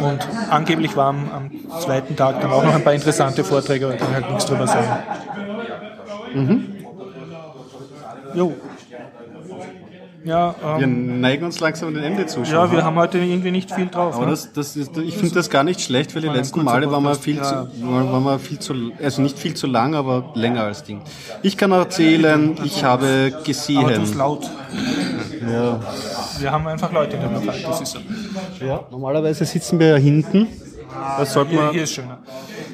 Und angeblich waren am zweiten Tag dann auch noch ein paar interessante Vorträge, aber ich kann halt nichts drüber sagen. Jo. Ja, Wir ähm, neigen uns langsam dem Ende zu. ja, wir haben heute irgendwie nicht viel drauf. aber Ne? das, das ist, ich finde das gar nicht schlecht, weil die letzten Male waren wir viel ja. zu, waren wir viel zu, also nicht viel zu lang, aber länger als Ding. Ich kann erzählen, ich habe Aber gesehen. laut. Ja. Wir haben einfach Leute in der Lokal, das ist so. ja. Normalerweise sitzen wir ja hinten. Das sollte Hier, man, hier ist schöner.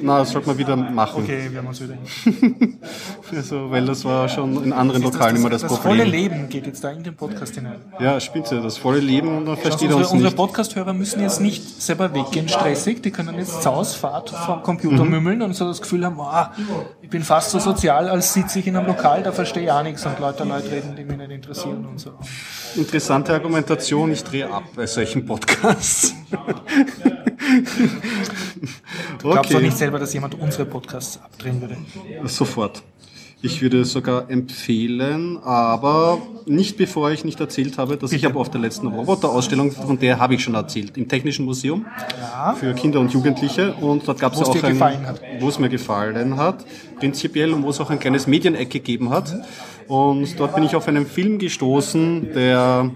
na, das sollte man wieder machen. Okay, wir haben uns wieder hin. Also, weil das war schon in anderen Das, Lokalen immer das, das volle Problem. Leben geht jetzt da in den Podcast hinein. Ja, spitze, das volle Leben und dann versteht er unsere uns unsere nicht. Podcast-Hörer müssen jetzt nicht selber weggehen stressig, die können jetzt zur Ausfahrt vom Computer Mhm. mümmeln und so das Gefühl haben, wow, ich bin fast so sozial, als sitze ich in einem Lokal, da verstehe ich auch nichts und Leute, Leute reden, die mich nicht interessieren und so. Interessante Argumentation, ich drehe ab bei solchen Podcasts. Glaubst du okay, nicht selber, dass jemand unsere Podcasts abdrehen würde? sofort. Ich würde sogar empfehlen, aber nicht bevor ich nicht erzählt habe, dass ich habe auf der letzten Roboterausstellung, von der habe ich schon erzählt, im Technischen Museum für Kinder und Jugendliche. Und dort gab es auch ein, wo es mir gefallen hat, prinzipiell und wo es auch ein kleines Medieneck gegeben hat. Und dort bin ich auf einen Film gestoßen, der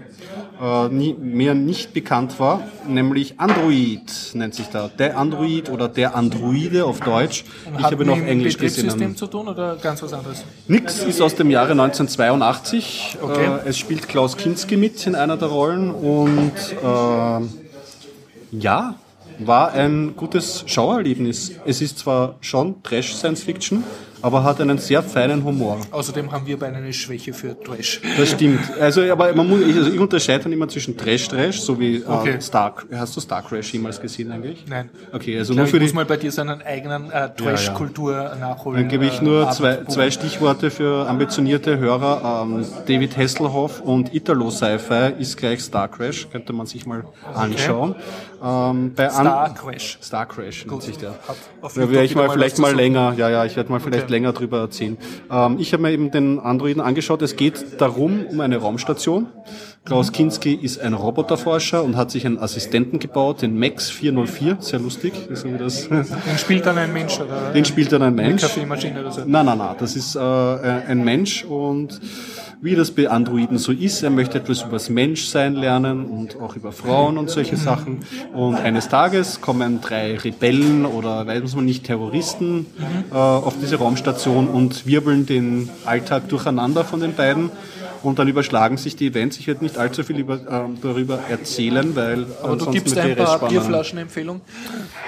äh, nie, mehr nicht bekannt war, nämlich Android nennt sich da. Der Android oder der Androide auf Deutsch. Ich Hat habe noch mit dem Englisch Betriebssystem gesehen. zu tun oder ganz was anderes? Nix ist aus dem Jahre 1982. Okay. Äh, es spielt Klaus Kinski mit in einer der Rollen und äh, ja, war ein gutes Schauerlebnis. Es ist zwar schon Trash Science Fiction, aber hat einen sehr feinen Humor. Außerdem haben wir beide eine Schwäche für Trash. Das stimmt. Also, aber man muss, also ich unterscheide dann immer zwischen Trash Trash sowie Okay. äh, Star. Hast du Star Crash jemals gesehen eigentlich? Nein. Okay, also Ich, nur glaub, für ich muss die. mal bei dir seinen eigenen äh, Trash-Kultur nachholen. Dann gebe ich äh, nur Abend- zwei, zwei Stichworte für ambitionierte Hörer. Ähm, David Hasselhoff und Italo Sci-Fi ist gleich Star Crash, könnte man sich mal anschauen. Ähm, bei an- Star Crash. Star Crash nennt sich der. Da werde ich mal vielleicht mal länger, ja, ja, ich werde mal vielleicht Okay. Länger drüber erzählen. Ähm, ich habe mir eben den Androiden angeschaut. Es geht darum, um eine Raumstation. Klaus Kinski ist ein Roboterforscher und hat sich einen Assistenten gebaut, den Max 404, sehr lustig, so das, Den spielt dann ein Mensch oder den spielt dann ein eine Mensch. Kaffeemaschine oder so. Nein, nein, nein, das ist äh, ein Mensch und wie das bei Androiden so ist, er möchte etwas über das Menschsein lernen und auch über Frauen und solche Sachen. Und eines Tages kommen drei Rebellen oder weiß man nicht, Terroristen äh, auf diese Raumstation und wirbeln den Alltag durcheinander von den beiden. Und dann überschlagen sich die Events. Ich werde nicht allzu viel über, ähm, darüber erzählen, weil Aber du gibst ein paar Bierflaschen-Empfehlung.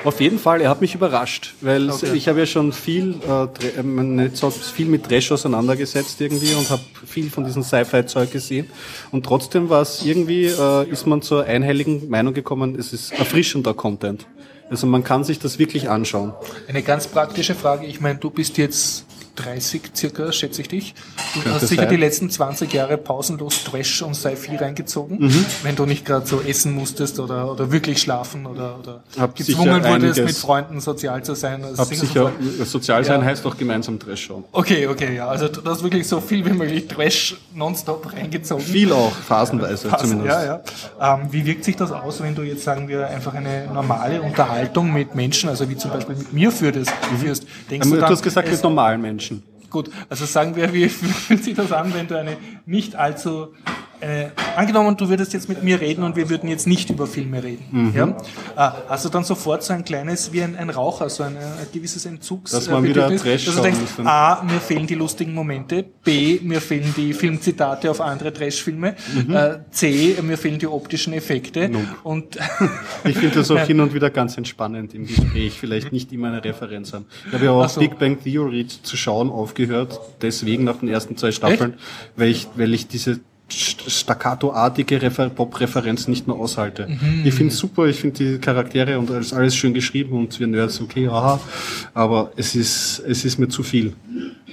auf jeden Fall, er hat mich überrascht, weil Okay. ich habe ja schon viel, äh, äh, viel mit Trash auseinandergesetzt irgendwie und habe viel von diesem Sci-Fi-Zeug gesehen. Und trotzdem war es irgendwie, äh, ist man zur einhelligen Meinung gekommen, es ist erfrischender Content. Also man kann sich das wirklich anschauen. Eine ganz praktische Frage. Ich meine, du bist jetzt 30 circa, schätze ich dich. Du Könnte hast sicher sein. die letzten 20 Jahre pausenlos Trash und Sci-Fi reingezogen, Mhm. wenn du nicht gerade so essen musstest oder, oder wirklich schlafen oder, oder Hab gezwungen wurdest, mit Freunden sozial zu sein. Also so sicher, fort. sozial sein Ja. heißt auch gemeinsam Trash schauen. Okay, okay, ja. Also du hast wirklich so viel wie möglich Trash nonstop reingezogen. Viel auch, phasenweise Passt, zumindest. Ja, ja. Ähm, wie wirkt sich das aus, wenn du jetzt, sagen wir, einfach eine normale Unterhaltung mit Menschen, also wie zum Beispiel mit mir führst? führst denkst Ähm, du, Du dann, hast gesagt, es, mit normalen Menschen. Gut, also sagen wir, wie fühlt sich das an, wenn du eine nicht allzu äh, angenommen, du würdest jetzt mit mir reden und wir würden jetzt nicht über Filme reden. Mhm. Ja? Äh, hast du dann sofort so ein kleines, wie ein, ein Raucher, so ein, ein gewisses Entzugs... Dass man wieder Bedürfnis, Trash dass du denkst. A, mir fehlen die lustigen Momente, B, mir fehlen die Filmzitate auf andere Trash-Filme, Mhm. äh, C, mir fehlen die optischen Effekte und Ich finde das auch hin und wieder ganz entspannend im Gespräch, vielleicht nicht immer eine Referenz haben. Ich habe ja auch so. Big Bang Theory zu schauen aufgehört, deswegen nach den ersten zwei Staffeln, weil ich, weil ich diese staccato-artige Refer Pop-Referenz nicht mehr aushalte. Mhm. Ich finde es super, ich finde die Charaktere und alles, alles schön geschrieben und wir Nerds, okay, aha, aber es ist, es ist mir zu viel.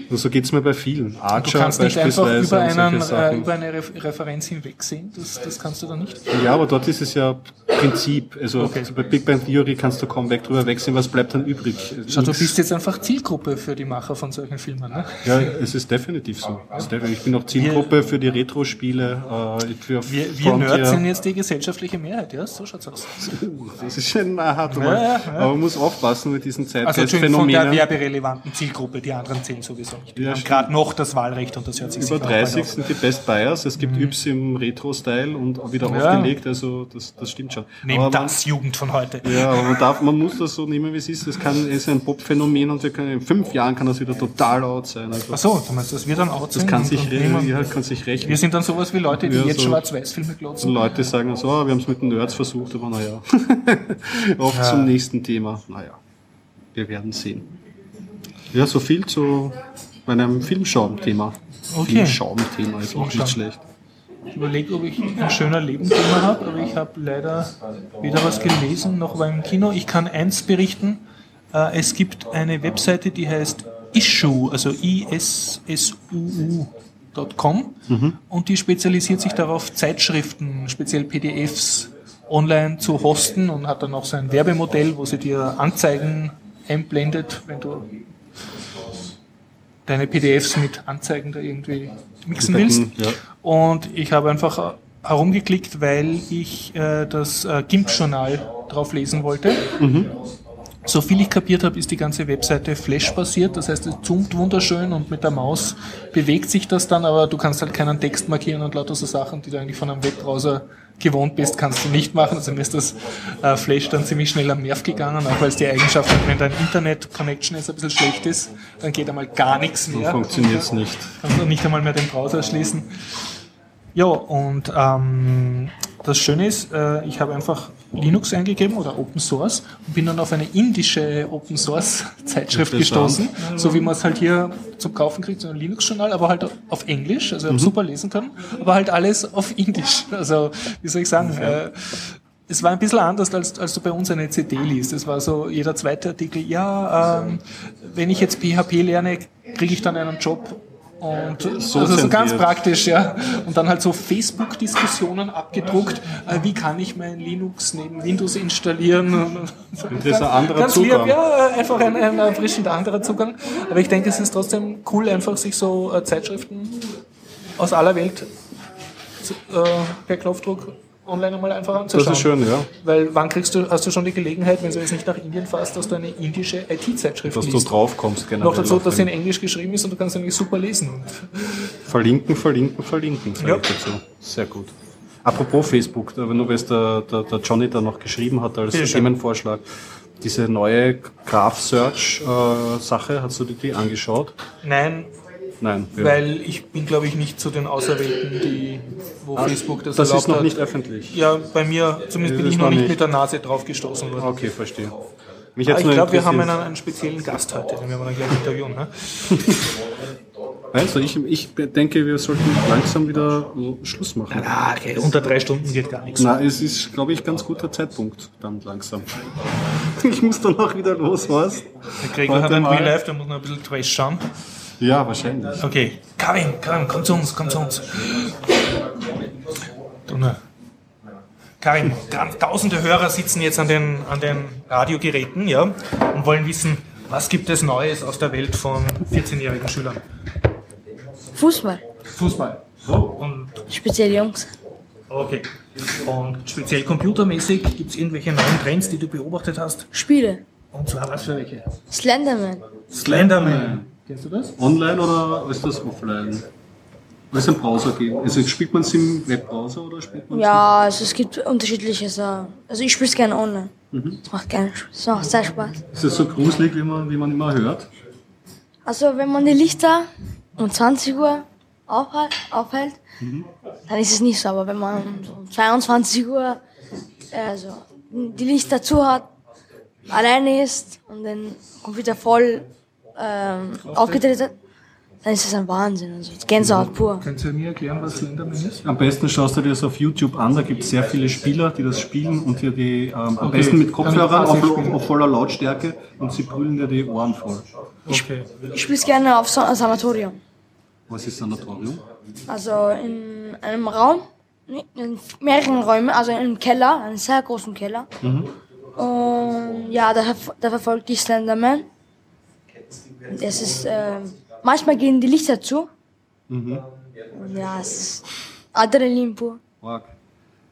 Und so geht's mir bei vielen. du Archer kannst nicht einfach über, einen, äh, über eine Re Referenz hinwegsehen, das, das kannst du dann nicht. Ja, aber dort ist es ja Prinzip. Also Okay. bei Big Bang Theory kannst du kaum weg drüber wegsehen, was bleibt dann übrig? Schau, du bist jetzt einfach Zielgruppe für die Macher von solchen Filmen. Ne? Ja, es ist definitiv so. Es Ich bin auch Zielgruppe für die Retro-Spiele. Äh, für Wir, wir Frontier. Nerds sind jetzt die gesellschaftliche Mehrheit, ja, so schaut's aus. Das ist schon ein harter Ja, ja, ja. Aber man muss aufpassen mit diesen Also Entschuldigung, von der Zeitgeistphänomenen. werberelevanten Zielgruppe, die anderen zählen sowieso Ja, gerade noch das Wahlrecht und das hört sich Über sicher auch bald 30 auf. sind die Best Buyers. Es gibt Yps im Retro-Style und wieder Ja. aufgelegt. Also das, das stimmt schon. Neben Aber man- das Jugend von heute. Ja, aber man, darf, man muss das so nehmen, wie es ist. Es kann, es ist ein Pop-Phänomen und wir können, in fünf Jahren kann das wieder total out sein. Also, Ach so, du meinst, dass wir dann out das sind kann und- sich, ja, kann sich rechnen. Wir sind dann sowas wie Leute, die Ja, jetzt so- Schwarz-Weiß-Filme glotzen. Und Leute sagen so, ah, wir haben es mit den Nerds versucht, aber naja. Auf zum nächsten Thema. Naja, wir werden sehen. Ja, so viel zu meinem Filmschaum-Thema. Okay. Filmschaum-Thema ist auch nicht schlecht. Ich überlege, ob ich ein schöner Leben-Thema habe, aber ich habe leider weder was gelesen noch war im Kino. Ich kann eins berichten. Äh, Es gibt eine Webseite, die heißt Issue, also I-S-S-U-U.com und die spezialisiert sich darauf, Zeitschriften, speziell PDFs online zu hosten und hat dann auch so ein Werbemodell, wo sie dir Anzeigen einblendet, wenn du deine PDFs mit Anzeigen da irgendwie mixen willst. Ja. Und ich habe einfach herumgeklickt, weil ich äh, das äh, GIMP-Journal drauf lesen wollte. So viel ich kapiert habe, ist die ganze Webseite Flash-basiert. Das heißt, es zoomt wunderschön und mit der Maus bewegt sich das dann, aber du kannst halt keinen Text markieren und lauter so Sachen, die du eigentlich von einem Webbrowser gewohnt bist, kannst du nicht machen. Also mir ist das äh, Flash dann ziemlich schnell am Nerv gegangen, auch weil es die Eigenschaft hat, wenn dein Internet-Connection jetzt ein bisschen schlecht ist, dann geht einmal gar nichts mehr. Funktioniert es nicht. Kannst du nicht einmal mehr den Browser schließen. Ja, und ähm, das Schöne ist, äh, ich habe einfach Linux eingegeben oder Open Source und bin dann auf eine indische Open Source Zeitschrift gestoßen, so wie man es halt hier zum Kaufen kriegt, so ein Linux-Journal, aber halt auf Englisch, also mhm. super lesen können, aber halt alles auf Indisch. Also, wie soll ich sagen, äh, es war ein bisschen anders, als, als du bei uns eine CD liest. Es war so jeder zweite Artikel, ja, ähm, wenn ich jetzt PHP lerne, kriege ich dann einen Job und so also so ganz praktisch, ja. Und dann halt so Facebook-Diskussionen abgedruckt, äh, wie kann ich mein Linux neben Windows installieren? Das ist ein anderer ganz Zugang. Lieb, ja, einfach ein, ein erfrischend anderer Zugang. Aber ich denke, es ist trotzdem cool, einfach sich so äh, Zeitschriften aus aller Welt äh, per Knopfdruck online einmal einfach anzuschauen. Das ist schön, ja. Weil wann kriegst du, hast du schon die Gelegenheit, wenn du jetzt nicht nach Indien fährst, dass du eine indische IT-Zeitschrift liest? Dass du drauf kommst, genau. Noch dazu, dass sie in Englisch geschrieben ist und du kannst nämlich super lesen. Verlinken, verlinken, verlinken, ja. dazu. Sehr gut. Apropos Facebook, wenn du weißt, der, der, der Johnny da noch geschrieben hat als Themenvorschlag, diese neue Graph Search äh, Sache, hast du dir die angeschaut? Nein, Nein. Ja. Weil ich bin, glaube ich, nicht zu den Auserwählten, die, wo ah, Facebook das, das erlaubt ist noch hat. nicht öffentlich. Ja, bei mir, zumindest bin ich noch nicht, nicht mit der Nase drauf gestoßen worden. Okay, verstehe. Mich Aber ich glaube, wir haben einen, einen, speziellen Gast heute, den werden wir dann gleich interviewen. Ne? Du, ich, ich denke, wir sollten langsam wieder Schluss machen. Ah, okay. unter drei Stunden geht gar nichts. Na, es ist, glaube ich, ganz guter Zeitpunkt, dann langsam. ich muss dann auch wieder los, was? Der Gregor hat ein Real Life, der muss noch ein bisschen Trash schauen. Ja, wahrscheinlich. Okay. Karin, Karin, komm zu uns, komm zu uns. Du, ne. Karin, tausende Hörer sitzen jetzt an den, an den Radiogeräten ja, und wollen wissen, was gibt es Neues aus der Welt von 14-jährigen Schülern? Fußball. Fußball. So, und speziell Jungs. Okay. Und speziell computermäßig gibt es irgendwelche neuen Trends, die du beobachtet hast? Spiele. Und zwar was für welche? Slenderman. Slenderman. Kennst du das? Online oder ist das offline? Weil es einen Browser gibt. Also spielt man es im Webbrowser oder spielt man Ja, also es gibt unterschiedliche Also ich spiele es gerne online. Mhm. Das macht gerne das macht sehr Spaß. Ist das so gruselig, wie man, wie man immer hört? Also wenn man die Lichter um 20 Uhr aufhält, aufhält mhm. dann ist es nicht so. Aber wenn man um 22 Uhr also die Lichter zu hat, alleine ist und den Computer voll ähm, aufgetreten, dann ist das ein Wahnsinn. Also Gänsehaut pur. Kannst du mir erklären, was Slenderman ist? Am besten schaust du dir das auf YouTube an. Da gibt es sehr viele Spieler, die das spielen und dir die ähm, am okay. besten mit Kopfhörern auf, auf, voller Lautstärke und sie brüllen dir die Ohren voll. Okay. Ich, ich spiele es gerne auf so Sanatorium. Was ist Sanatorium? Also in einem Raum, in mehreren Räumen, also in einem Keller, einem sehr großen Keller. Mhm. Und ja, da, da verfolgt die Slenderman. Es ist, äh, manchmal gehen die Lichter zu. Mhm. Ja, es ist Adrenalin pur.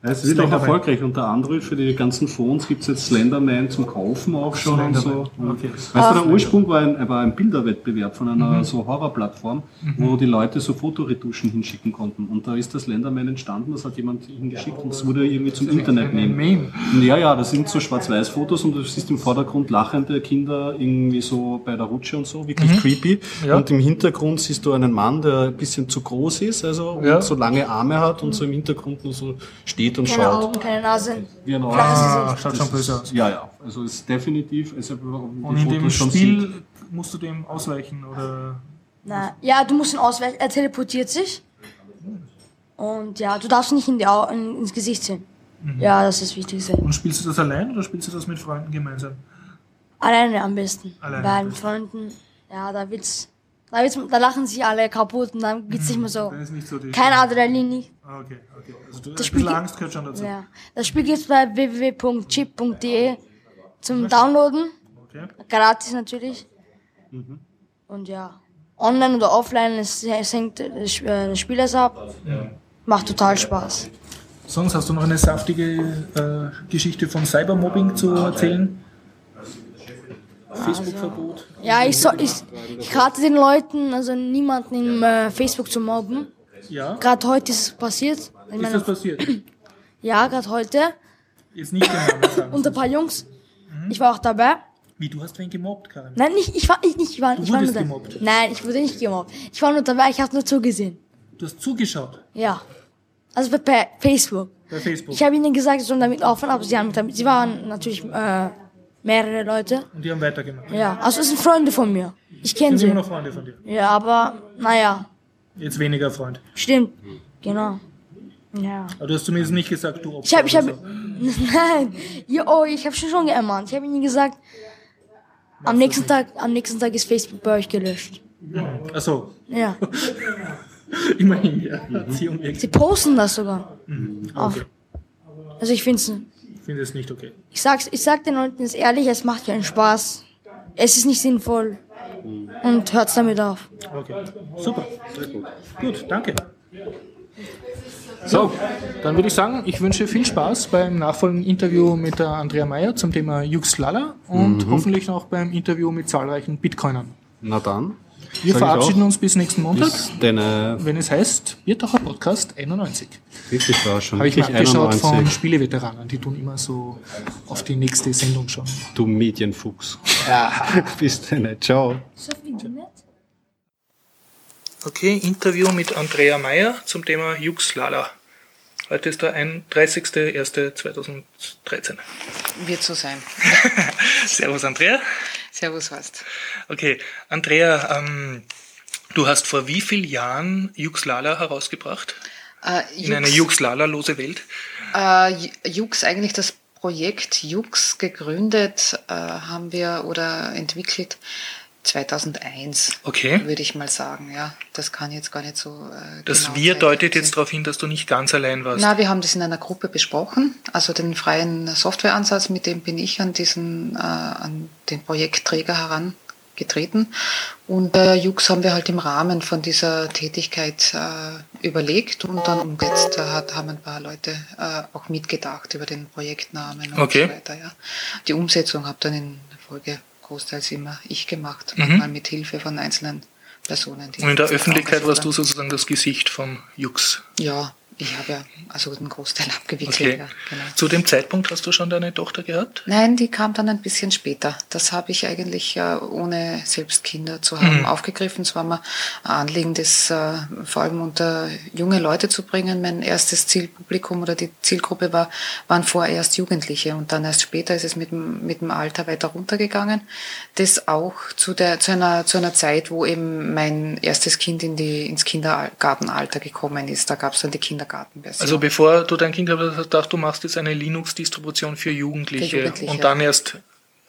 Es wird auch erfolgreich. Unter Android für die ganzen Phones gibt es jetzt Slenderman zum Kaufen auch schon und so. Okay. Weißt du, der Ursprung war ein, war ein Bilderwettbewerb von einer mhm. so Horrorplattform, mhm. wo die Leute so Fotoretuschen hinschicken konnten. Und da ist das Slenderman entstanden, das hat jemand hingeschickt und es wurde irgendwie zum Internet nehmen. Ja, ja, das sind so Schwarz-Weiß-Fotos und du siehst im Vordergrund lachende Kinder irgendwie so bei der Rutsche und so, wirklich mhm. creepy. Ja. Und im Hintergrund siehst du einen Mann, der ein bisschen zu groß ist, also ja. und so lange Arme hat und so im Hintergrund nur so steht und keine schaut. Augen, keine Nase. Genau. Ah, schaut schon böse aus. Ja, ja. Also ist definitiv. Also und in dem Spiel sieht. musst du dem ausweichen oder? Na, ja, du musst ihn ausweichen. Er teleportiert sich. Und ja, du darfst nicht in die Au in, ins Gesicht sehen. Mhm. Ja, das ist das Wichtigste. Und spielst du das allein oder spielst du das mit Freunden gemeinsam? Alleine am besten. Alleine. Weil mit Freunden, ja, da wird's da, da lachen sich alle kaputt und dann geht's nicht mehr so. Das ist nicht so Kein Adrenalin nicht. Ah, okay, okay. Also du, das Spiel Angst gehört schon dazu. Ja. Das Spiel gibt's bei www.chip.de zum Downloaden. Okay. Gratis natürlich. Mhm. Und ja. Online oder offline, es, es hängt des äh, Spielers ab. Ja. Macht total Spaß. Sonst hast du noch eine saftige äh, Geschichte von Cybermobbing zu erzählen? Facebook-Verbot? Ja, ich, so, ich, ich rate den Leuten, also niemanden im äh, Facebook zu mobben. Ja. Gerade heute ist es passiert. Ich ist meine, das passiert? Ja, gerade heute. Jetzt nicht Namen sagen. Und ein paar Jungs. Mhm. Ich war auch dabei. Wie, du hast wen gemobbt, Karin? Nein, nicht, ich war ich nicht, ich war, du ich war nur da. gemobbt? Nein, ich wurde nicht gemobbt. Ich war nur dabei, ich habe nur zugesehen. Du hast zugeschaut? Ja. Also bei Facebook. Bei Facebook. Ich habe ihnen gesagt, sie sollen damit aufhören, aber sie haben damit, sie waren natürlich äh, mehrere Leute. Und die haben weitergemacht. Ja, also es sind Freunde von mir. Ich kenne Sind immer sie. noch Freunde von dir. Ja, aber naja, Jetzt weniger Freund. stimmt. Genau. Ja. Aber du hast zumindest nicht gesagt, du Opfer Ich habe, ich habe, nein, ja, oh, ich habe schon schon geermahnt. Ich habe ihnen gesagt, am nächsten Tag, am nächsten Tag ist Facebook bei euch gelöscht. so. Achso, Ja, immerhin, ja. Wirkt. sie posten das sogar. Auf. Okay. Also ich finde es, finde es nicht okay. ich sag's, ich sag den Leuten jetzt ehrlich, es macht keinen Spaß. Es ist nicht sinnvoll. Und hört's damit auf. Okay. Super. Gut, danke. So, dann würde ich sagen, ich wünsche viel Spaß beim nachfolgenden Interview mit der Andrea Meyer zum Thema Jux Lala und hoffentlich noch beim Interview mit zahlreichen Bitcoinern. Na dann. Wir sag verabschieden auch. uns bis nächsten Montag, Bis denn, äh, wenn es heißt Biertaucher Podcast 91. wirklich war schon Habe ich mir wirklich abgeschaut von 91. Spieleveteranen, die tun immer so auf die nächste Sendung schauen. Du Medienfuchs. Bis dann. Ciao. So viel nett. Okay, Interview mit Andrea Meyer zum Thema Jux Lala. Heute ist der 31.01.2013. Wird so sein. Servus Andrea. Servus, Horst. Okay, Andrea, ähm, du hast vor wie vielen Jahren Jux Lala herausgebracht? Äh, In eine Jux Lala-lose Welt? äh, Ju- Jux, eigentlich das Projekt Jux gegründet äh, haben wir oder entwickelt 2001. Okay. Würde ich mal sagen, ja. Das kann jetzt gar nicht so. Äh, Das genau Wir sein. deutet jetzt darauf hin, dass du nicht ganz allein warst. Na, wir haben das in einer Gruppe besprochen, also den freien Softwareansatz, mit dem bin ich an diesen, äh, an den Projektträger herangetreten. Und äh, Jux haben wir halt im Rahmen von dieser Tätigkeit äh, überlegt und dann umgesetzt. Da hat, haben ein paar Leute äh, auch mitgedacht über den Projektnamen und Okay. so weiter. Ja. Die Umsetzung habe dann in der Folge großteils immer ich gemacht, Mhm. manchmal mit Hilfe von einzelnen Personen. Und in der Öffentlichkeit warst du sozusagen das Gesicht von Jux. Ja, ich habe ja also den Großteil abgewickelt. Okay. Ja, genau. Zu dem Zeitpunkt hast du schon deine Tochter gehabt? Nein, die kam dann ein bisschen später. Das habe ich eigentlich äh, ohne selbst Kinder zu haben Mhm. aufgegriffen. Es war mir ein Anliegen, das äh, vor allem unter junge Leute zu bringen. Mein erstes Zielpublikum oder die Zielgruppe war, waren vorerst Jugendliche und dann erst später ist es mit dem, mit dem Alter weiter runtergegangen. Das auch zu, der, zu, einer, zu einer Zeit, wo eben mein erstes Kind in die, ins Kindergartenalter gekommen ist. Da gab es dann die Kindergartenversion. Also bevor du dein Kind hast, hast du machst jetzt eine Linux-Distribution für Jugendliche, Für Jugendliche. und dann erst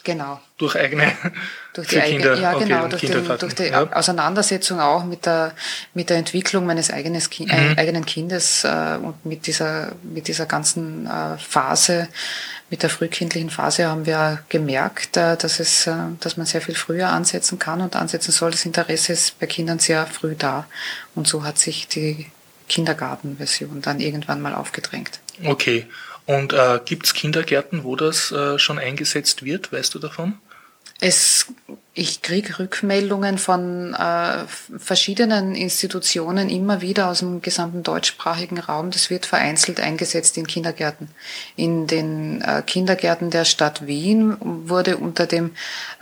genau. durch eigene durch die eigene, Kinder, ja okay, genau, durch, den, durch die Ja. Auseinandersetzung auch mit der mit der Entwicklung meines eigenes, Ki Mhm. äh, eigenen Kindes äh, und mit dieser mit dieser ganzen äh, Phase, mit der frühkindlichen Phase haben wir gemerkt, äh, dass es, äh, dass man sehr viel früher ansetzen kann und ansetzen soll. Das Interesse ist bei Kindern sehr früh da und so hat sich die Kindergartenversion dann irgendwann mal aufgedrängt. Okay. Und äh, gibt es Kindergärten, wo das äh, schon eingesetzt wird? Weißt du davon? Es, ich kriege Rückmeldungen von äh, verschiedenen Institutionen immer wieder aus dem gesamten deutschsprachigen Raum. Das wird vereinzelt eingesetzt in Kindergärten. In den äh, Kindergärten der Stadt Wien wurde unter dem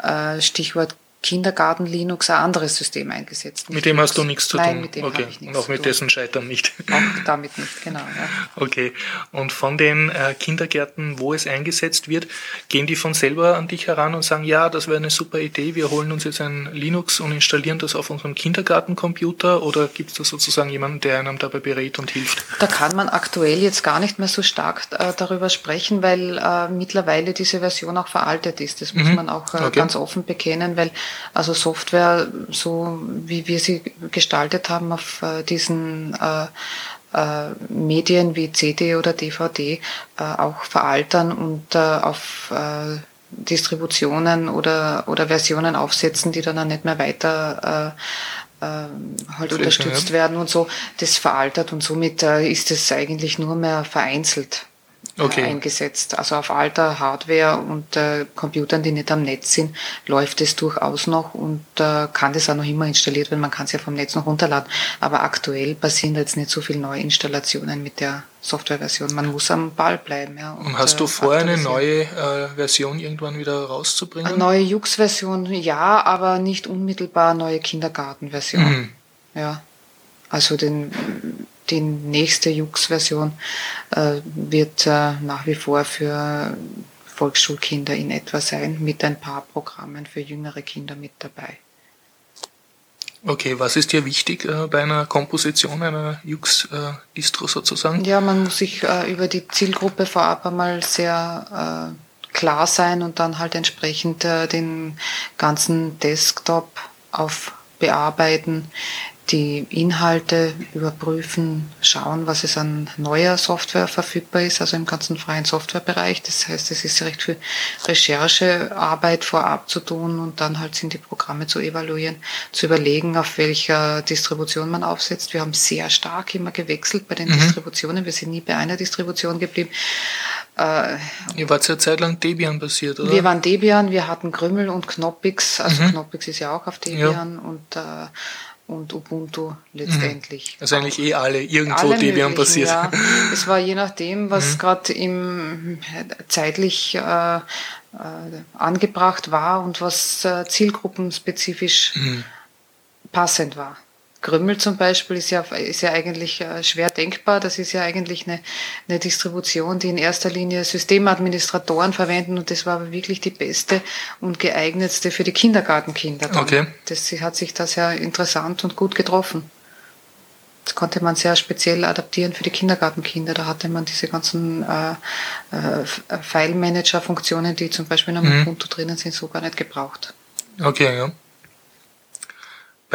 äh, Stichwort Kindergarten Linux ein anderes System eingesetzt. Mit dem hast du nichts zu tun? Nein, mit dem okay. habe ich Und nichts auch zu mit dessen Scheitern nicht. Auch damit nicht, genau. Ja. Okay. Und von den äh, Kindergärten, wo es eingesetzt wird, gehen die von selber an dich heran und sagen, ja, das wäre eine super Idee, wir holen uns jetzt ein Linux und installieren das auf unserem Kindergartencomputer oder gibt es da sozusagen jemanden, der einem dabei berät und hilft? Da kann man aktuell jetzt gar nicht mehr so stark äh, darüber sprechen, weil äh, mittlerweile diese Version auch veraltet ist. Das muss man auch äh, Mhm. Okay. ganz offen bekennen, weil also Software, so wie wir sie gestaltet haben auf äh, diesen äh, äh, Medien wie CD oder DVD äh, auch veraltern und äh, auf äh, Distributionen oder, oder Versionen aufsetzen, die dann auch nicht mehr weiter äh, äh, halt unterstützt werden und so, das veraltet und somit äh, ist es eigentlich nur mehr vereinzelt Okay. eingesetzt. Also auf alter Hardware und äh, Computern, die nicht am Netz sind, läuft es durchaus noch und äh, kann das auch noch immer installiert werden. Man kann es ja vom Netz noch runterladen. Aber aktuell passieren da jetzt nicht so viele neue Installationen mit der Softwareversion. Man muss am Ball bleiben. Ja, Und hast äh, du vor, eine neue äh, Version irgendwann wieder rauszubringen? Eine neue Jux-Version, ja, aber nicht unmittelbar neue Kindergarten-Version. Mhm. Ja. Also den, die nächste Jux-Version äh, wird äh, nach wie vor für Volksschulkinder in etwa sein, mit ein paar Programmen für jüngere Kinder mit dabei. Okay, was ist dir wichtig äh, bei einer Komposition einer Jux-Distro sozusagen? Ja, man muss sich äh, über die Zielgruppe vorab einmal sehr äh, klar sein und dann halt entsprechend äh, den ganzen Desktop auf bearbeiten, die Inhalte überprüfen, schauen, was es an neuer Software verfügbar ist, also im ganzen freien Softwarebereich. Das heißt, es ist recht viel Recherchearbeit vorab zu tun und dann halt sind die Programme zu evaluieren, zu überlegen, auf welcher Distribution man aufsetzt. Wir haben sehr stark immer gewechselt bei den mhm. Distributionen. Wir sind nie bei einer Distribution geblieben. Äh, Ihr wart ja Zeit lang Debian basiert, oder? Wir waren Debian, wir hatten Krümmel und Knoppix. Also mhm. Knoppix ist ja auch auf Debian ja. und äh, und Ubuntu letztendlich. Also eigentlich eh alle irgendwo alle Debian basiert. Ja. Es war je nachdem, was mhm. gerade im zeitlich äh, äh, angebracht war und was äh, zielgruppenspezifisch mhm. passend war. Krümmel zum Beispiel ist ja, ist ja eigentlich äh, schwer denkbar. Das ist ja eigentlich eine, eine Distribution, die in erster Linie Systemadministratoren verwenden und das war aber wirklich die beste und geeignetste für die Kindergartenkinder. Dann. Okay. Das hat sich da sehr interessant und gut getroffen. Das konnte man sehr speziell adaptieren für die Kindergartenkinder. Da hatte man diese ganzen äh, äh, File-Manager-Funktionen, die zum Beispiel in einem mhm. Ubuntu drinnen sind, so gar nicht gebraucht. Okay, ja.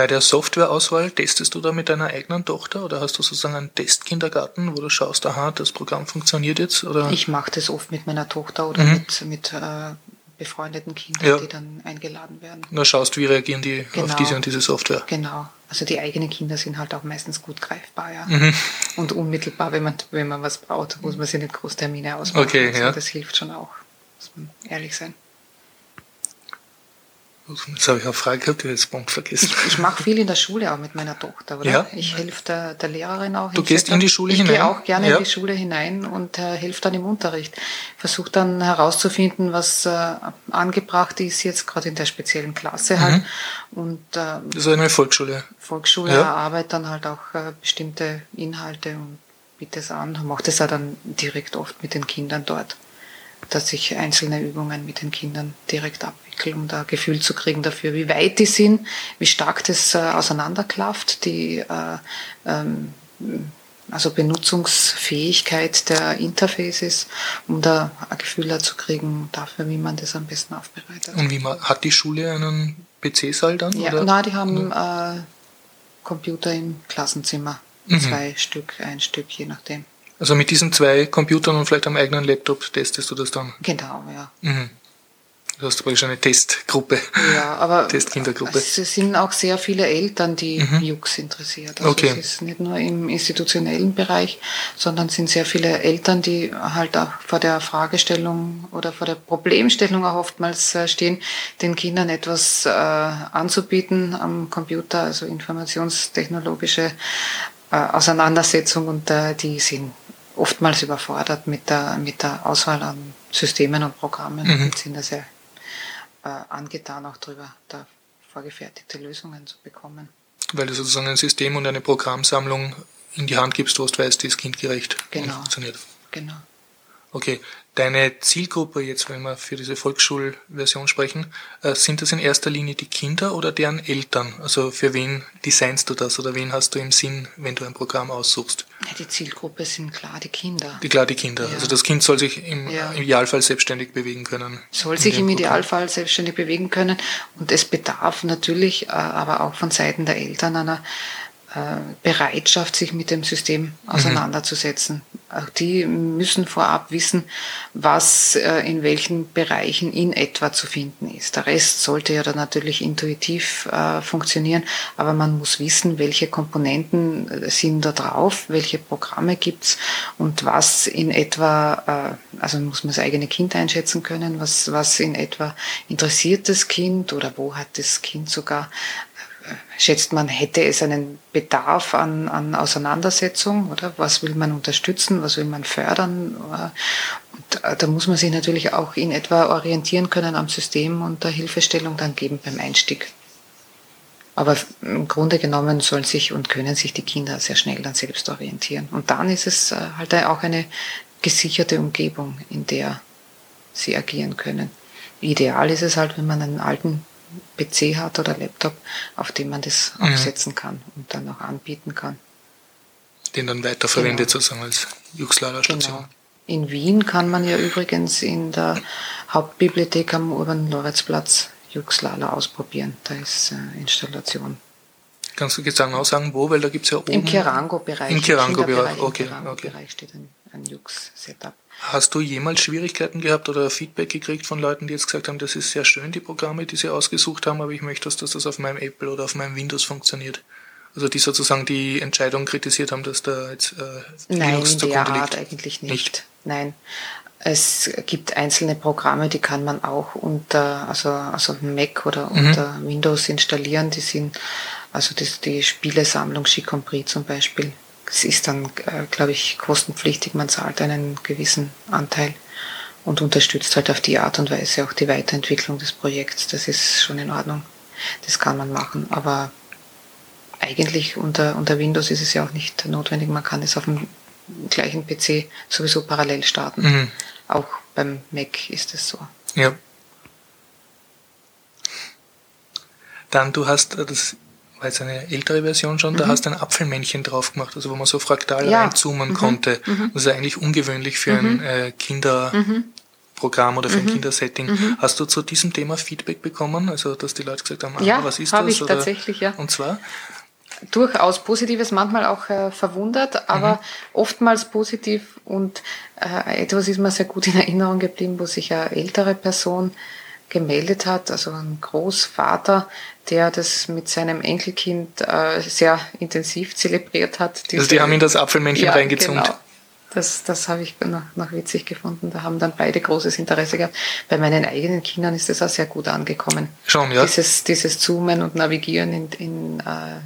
Bei der Softwareauswahl testest du da mit deiner eigenen Tochter oder hast du sozusagen einen Testkindergarten, wo du schaust, aha, das Programm funktioniert jetzt? Oder? Ich mache das oft mit meiner Tochter oder mhm. mit, mit äh, befreundeten Kindern, ja. die dann eingeladen werden. Nur schaust, wie reagieren die genau. auf diese und diese Software. Genau. Also die eigenen Kinder sind halt auch meistens gut greifbar, ja. Mhm. Und unmittelbar, wenn man, wenn man was braucht, muss man sich nicht Großtermine ausmachen. Okay, also ja. Das hilft schon auch, muss man ehrlich sein. Jetzt habe ich eine Frage gehabt, die habe jetzt Punkt vergessen. Ich, ich mache viel in der Schule auch mit meiner Tochter, oder? Ja. Ich helfe der, der Lehrerin auch. Du gehst in die Schule ich hinein? Ich gehe auch gerne ja. in die Schule hinein und äh, helfe dann im Unterricht. Versuche dann herauszufinden, was äh, angebracht ist, jetzt gerade in der speziellen Klasse halt. Mhm. Und, äh, das ist eine Volksschule. Volksschule, ja. erarbeitet dann halt auch äh, bestimmte Inhalte und biete es an. Mache das auch dann direkt oft mit den Kindern dort dass ich einzelne Übungen mit den Kindern direkt abwickle, um da ein Gefühl zu kriegen dafür, wie weit die sind, wie stark das äh, auseinanderklafft, die äh, ähm, also Benutzungsfähigkeit der Interfaces, um da ein Gefühl zu kriegen dafür, wie man das am besten aufbereitet. Und wie man, hat die Schule einen PC-Saal dann? Ja, oder? nein, die haben äh, Computer im Klassenzimmer. Mhm. Zwei Stück, ein Stück, je nachdem. Also mit diesen zwei Computern und vielleicht am eigenen Laptop testest du das dann? Genau, ja. Mhm. Du hast praktisch eine Testgruppe. Ja, aber Testkindergruppe. es sind auch sehr viele Eltern, die mhm. Jux interessiert. Also okay. es ist nicht nur im institutionellen Bereich, sondern sind sehr viele Eltern, die halt auch vor der Fragestellung oder vor der Problemstellung auch oftmals äh, stehen, den Kindern etwas äh, anzubieten am Computer, also informationstechnologische äh, Auseinandersetzung und äh, die sind oftmals überfordert mit der, mit der Auswahl an Systemen und Programmen mhm. und sind da sehr äh, angetan, auch darüber da vorgefertigte Lösungen zu bekommen. Weil du sozusagen ein System und eine Programmsammlung in die Hand gibst, wo du weißt, die ist kindgerecht genau. funktioniert. Genau. Okay, deine Zielgruppe jetzt, wenn wir für diese Volksschulversion sprechen, äh, sind das in erster Linie die Kinder oder deren Eltern? Also für wen designst du das oder wen hast du im Sinn, wenn du ein Programm aussuchst? Ja, die Zielgruppe sind klar die Kinder. Die klar die Kinder. Ja. Also das Kind soll sich im, ja. Idealfall selbstständig bewegen können. Soll sich im Idealfall selbstständig bewegen können und es bedarf natürlich äh, aber auch von Seiten der Eltern einer Bereitschaft, sich mit dem System mhm. auseinanderzusetzen. Mhm. Auch die müssen vorab wissen, was äh, in welchen Bereichen in etwa zu finden ist. Der Rest sollte ja dann natürlich intuitiv äh, funktionieren, aber man muss wissen, welche Komponenten sind da drauf, welche Programme gibt's und was in etwa, also muss man das eigene Kind einschätzen können, was, was in etwa interessiert das Kind oder wo hat das Kind sogar schätzt man, hätte es einen Bedarf an, an Auseinandersetzung, oder? Was will man unterstützen, was will man fördern? Und da muss man sich natürlich auch in etwa orientieren können am System und der Hilfestellung dann geben beim Einstieg. Aber im Grunde genommen sollen sich und können sich die Kinder sehr schnell dann selbst orientieren. Und dann ist es äh, halt auch eine gesicherte Umgebung, in der sie agieren können. Ideal ist es halt, wenn man einen alten PC hat oder Laptop, auf dem man das mhm. aufsetzen kann und dann auch anbieten kann. Den dann weiterverwendet genau. sozusagen als Juxlala-Station. Genau. In Wien kann man ja übrigens in der Hauptbibliothek am Urban-Loritzplatz Juxlala ausprobieren. Da ist äh, Installation. Kannst du genau sagen, wo? Weil da gibt es ja oben... Im Kerango-Bereich. Im Kerango-Bereich, okay. Im Kerango-Bereich okay. steht ein, ein Jux-Setup. Hast du jemals Schwierigkeiten gehabt oder Feedback gekriegt von Leuten, die jetzt gesagt haben, das ist sehr schön, die Programme, die sie ausgesucht haben, aber ich möchte, dass das auf meinem Apple oder auf meinem Windows funktioniert? Also die sozusagen die Entscheidung kritisiert haben, dass da jetzt äh, Nein, Linux in der Art eigentlich nicht. nicht. Nein. Es gibt einzelne Programme, die kann man auch unter, also, also Mac oder mhm. unter Windows installieren. Die sind, also das, die Spielesammlung Chicompris zum Beispiel. Es ist dann, äh, glaube ich, kostenpflichtig. Man zahlt einen gewissen Anteil und unterstützt halt auf die Art und Weise auch die Weiterentwicklung des Projekts. Das ist schon in Ordnung. Das kann man machen. Aber eigentlich unter, unter Windows ist es ja auch nicht notwendig. Man kann es auf dem gleichen PC sowieso parallel starten. Mhm. Auch beim Mac ist es so. Ja. Dann, du hast, äh, das war jetzt eine ältere Version schon, mhm. da hast du ein Apfelmännchen drauf gemacht, also wo man so fraktal ja. reinzoomen mhm. konnte. Mhm. Das ist eigentlich ungewöhnlich für ein mhm. äh, Kinderprogramm oder für ein mhm. Kindersetting. Mhm. Hast du zu diesem Thema Feedback bekommen? Also, dass die Leute gesagt haben, ah, ja, was ist das? Ich oder? tatsächlich, ja. Und zwar? durchaus Positives, manchmal auch äh, verwundert, aber mhm. oftmals positiv und äh, etwas ist mir sehr gut in Erinnerung geblieben, wo sich eine ältere Person gemeldet hat, also ein Großvater, der das mit seinem Enkelkind äh, sehr intensiv zelebriert hat. Diese, also die haben in das Apfelmännchen ja, reingezoomt. Genau. Das, das habe ich noch, noch witzig gefunden. Da haben dann beide großes Interesse gehabt. Bei meinen eigenen Kindern ist das auch sehr gut angekommen. Schon, ja. Dieses, dieses Zoomen und Navigieren in, in äh,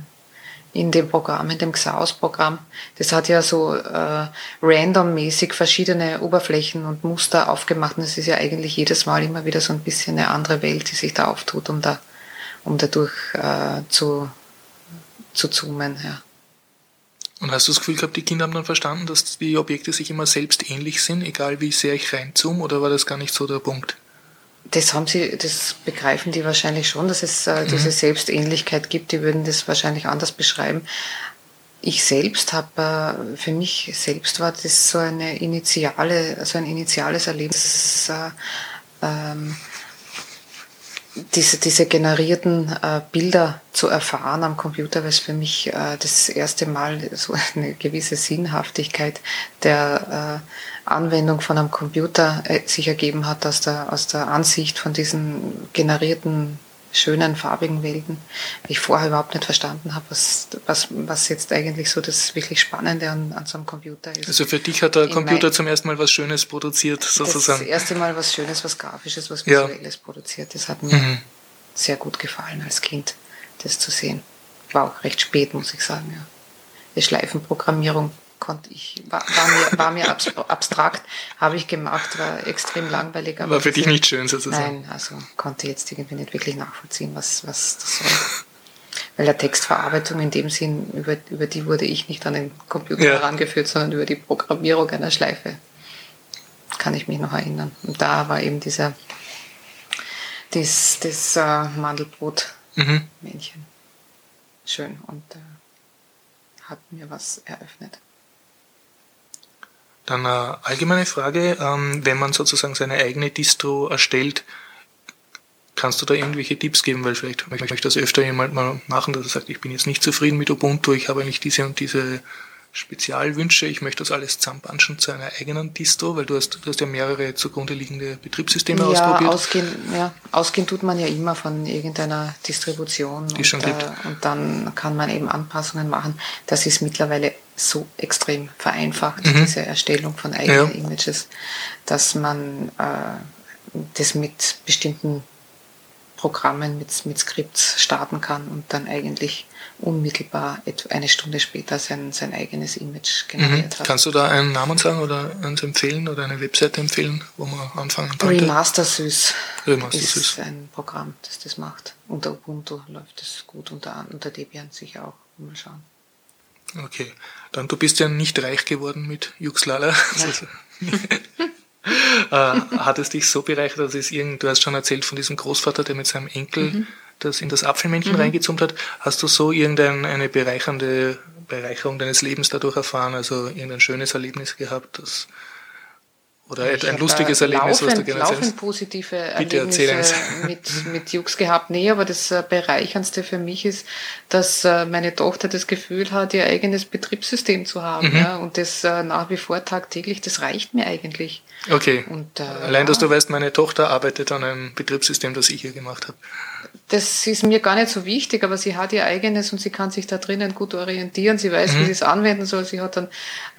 in dem Programm, in dem Xaos-Programm. Das hat ja so äh, randommäßig verschiedene Oberflächen und Muster aufgemacht. Und es ist ja eigentlich jedes Mal immer wieder so ein bisschen eine andere Welt, die sich da auftut, um da, um dadurch äh, zu, zu zoomen. Ja. Und hast du das Gefühl gehabt, die Kinder haben dann verstanden, dass die Objekte sich immer selbst ähnlich sind, egal wie sehr ich reinzoome, oder war das gar nicht so der Punkt? Das haben sie, das begreifen die wahrscheinlich schon, dass es äh, diese mhm. Selbstähnlichkeit gibt. Die würden das wahrscheinlich anders beschreiben. Ich selbst habe, äh, für mich selbst war das so eine initiale, so ein initiales Erlebnis. Äh, ähm, diese, diese generierten äh, Bilder zu erfahren am Computer, weil es für mich äh, das erste Mal so eine gewisse Sinnhaftigkeit der äh, Anwendung von einem Computer äh, sich ergeben hat aus der, aus der Ansicht von diesen generierten schönen, farbigen Welten, weil ich vorher überhaupt nicht verstanden habe, was, was, was jetzt eigentlich so das wirklich Spannende an, an so einem Computer ist. Also für dich hat der Computer zum ersten Mal was Schönes produziert, sozusagen. Das erste Mal was Schönes, was Grafisches, was Visuelles ja. produziert. Das hat mir mhm. sehr gut gefallen als Kind, das zu sehen. War auch recht spät, muss ich sagen, ja. Die Schleifenprogrammierung konnte ich, war, war mir, war mir abstrakt, habe ich gemacht, war extrem langweilig. war für dich nicht schön sozusagen? Nein, also konnte jetzt irgendwie nicht wirklich nachvollziehen, was, was das soll. Weil der Textverarbeitung in dem Sinn, über, über die wurde ich nicht an den Computer ja. herangeführt, sondern über die Programmierung einer Schleife. Kann ich mich noch erinnern. Und da war eben dieser, das, das äh, Mandelbrot-Männchen. Mhm. Schön und äh, hat mir was eröffnet. Dann eine allgemeine Frage, ähm, wenn man sozusagen seine eigene Distro erstellt, kannst du da irgendwelche Tipps geben, weil vielleicht möchte ich das öfter jemand mal machen, dass er sagt, ich bin jetzt nicht zufrieden mit Ubuntu, ich habe eigentlich diese und diese Spezialwünsche, ich möchte das alles zusammenbanschen zu einer eigenen Distro, weil du hast, du hast ja mehrere zugrunde liegende Betriebssysteme ja, ausprobiert. Ausgehen, ja, ausgehen tut man ja immer von irgendeiner Distribution Die und, schon gibt. Äh, und dann kann man eben Anpassungen machen. Das ist mittlerweile so extrem vereinfacht, mhm. diese Erstellung von eigenen ja. Images, dass man äh, das mit bestimmten Programmen mit, mit Skripts starten kann und dann eigentlich unmittelbar eine Stunde später sein, sein eigenes Image generiert Mhm. hat. Kannst du da einen Namen sagen oder uns empfehlen oder eine Webseite empfehlen, wo man anfangen könnte? Remaster Süß Remaster ist Süß. ein Programm, das das macht. Unter Ubuntu läuft es gut, unter, unter Debian sicher auch. Mal schauen. Okay. Dann, du bist ja nicht reich geworden mit Juxlala. äh, hat es dich so bereichert, dass es irgend, du hast schon erzählt von diesem Großvater, der mit seinem Enkel das in das Apfelmännchen reingezoomt hat. Hast du so irgendeine eine bereichernde Bereicherung deines Lebens dadurch erfahren? Also irgendein schönes Erlebnis gehabt? Das, oder Ich ein lustiges äh, Erlebnis, was du laufend, gerne laufend positive Bitte Erlebnisse mit, mit Jux gehabt. Nee, aber das äh, Bereicherndste für mich ist, dass äh, meine Tochter das Gefühl hat, ihr eigenes Betriebssystem zu haben. Mhm. Ja, und das nach wie vor tagtäglich, das reicht mir eigentlich. Okay. Und, äh, Allein, dass du weißt, meine Tochter arbeitet an einem Betriebssystem, das ich hier gemacht habe. Das ist mir gar nicht so wichtig, aber sie hat ihr eigenes und sie kann sich da drinnen gut orientieren. Sie weiß, Mhm. wie sie es anwenden soll. Sie hat dann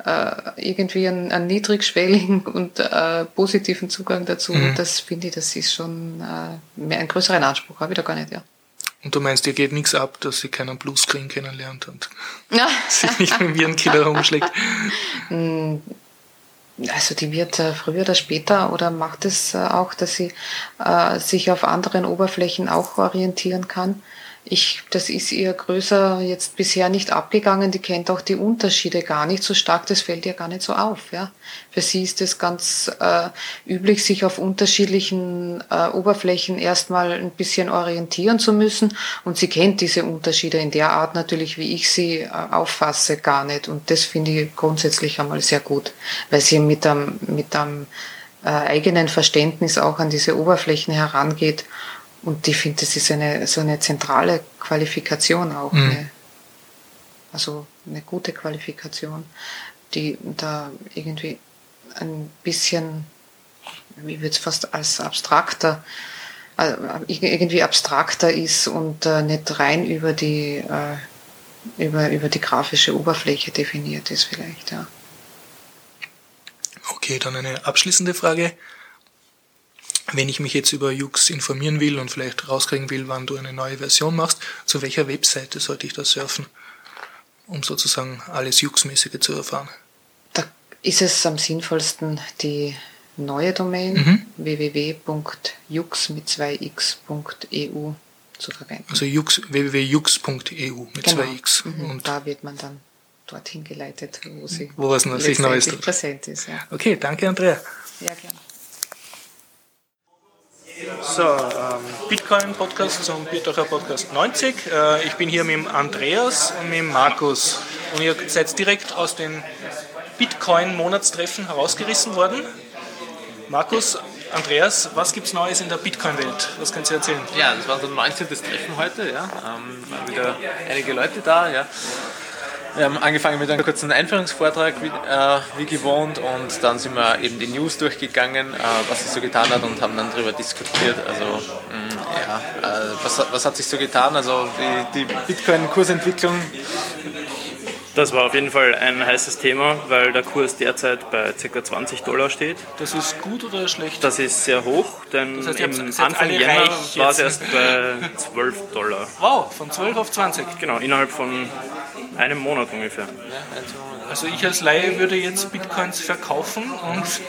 äh, irgendwie einen, einen niedrigschwelligen und äh, positiven Zugang dazu. Mhm. Und das finde ich, das ist schon äh, mehr einen größeren Anspruch. Habe ich da gar nicht, ja. Und du meinst, dir geht nichts ab, dass sie keinen Bluescreen kennenlernt und sich nicht mit Virenkiller rumschlägt. Also die wird äh, früher oder später oder macht es äh, auch, dass sie äh, sich auf anderen Oberflächen auch orientieren kann. Ich, das ist ihr größer jetzt bisher nicht abgegangen. Die kennt auch die Unterschiede gar nicht so stark. Das fällt ihr gar nicht so auf. Ja. Für sie ist es ganz äh, üblich, sich auf unterschiedlichen äh, Oberflächen erstmal ein bisschen orientieren zu müssen. Und sie kennt diese Unterschiede in der Art natürlich, wie ich sie äh, auffasse, gar nicht. Und das finde ich grundsätzlich einmal sehr gut, weil sie mit einem, mit einem äh, eigenen Verständnis auch an diese Oberflächen herangeht. Und ich finde, das ist eine, so eine zentrale Qualifikation auch. Mhm. Eine, also eine gute Qualifikation, die da irgendwie ein bisschen, wie würde es fast als abstrakter, äh, irgendwie abstrakter ist und äh, nicht rein über die, äh, über, über die grafische Oberfläche definiert ist vielleicht, ja. Okay, dann eine abschließende Frage. Wenn ich mich jetzt über Jux informieren will und vielleicht rauskriegen will, wann du eine neue Version machst, zu welcher Webseite sollte ich da surfen, um sozusagen alles Jux-mäßige zu erfahren? Da ist es am sinnvollsten, die neue Domain Mhm. www.jux mit 2x.eu zu verwenden. Also jux, www.jux.eu mit Genau. zwei x Mhm. Und da wird man dann dorthin geleitet, wo sie Wo was sich Neues präsent ist. Ja, okay, danke Andrea. ja gerne. So, ähm, Bitcoin-Podcast zum Bierdacher Podcast 90. Äh, ich bin hier mit Andreas und mit Markus. Und ihr seid direkt aus den Bitcoin-Monatstreffen herausgerissen worden. Markus, Andreas, was gibt's Neues in der Bitcoin-Welt? Was kannst du erzählen? Ja, das war unser 19. Treffen heute, ja. Ähm, waren wieder einige Leute da, ja. Wir haben angefangen mit einem kurzen Einführungsvortrag, wie, äh, wie gewohnt, und dann sind wir eben die News durchgegangen, äh, was sich so getan hat, und haben dann darüber diskutiert. Also, mh, ja, äh, was, was hat sich so getan? Also, die, die Bitcoin-Kursentwicklung Das war auf jeden Fall ein heißes Thema, weil der Kurs derzeit bei ca. 20 Dollar steht. Das ist gut oder schlecht? Das ist sehr hoch, denn Das heißt, im Anfang Jänner war es erst bei 12 Dollar. wow, von 12 auf 20. Genau, innerhalb von einem Monat ungefähr. Also ich als Laie würde jetzt Bitcoins verkaufen und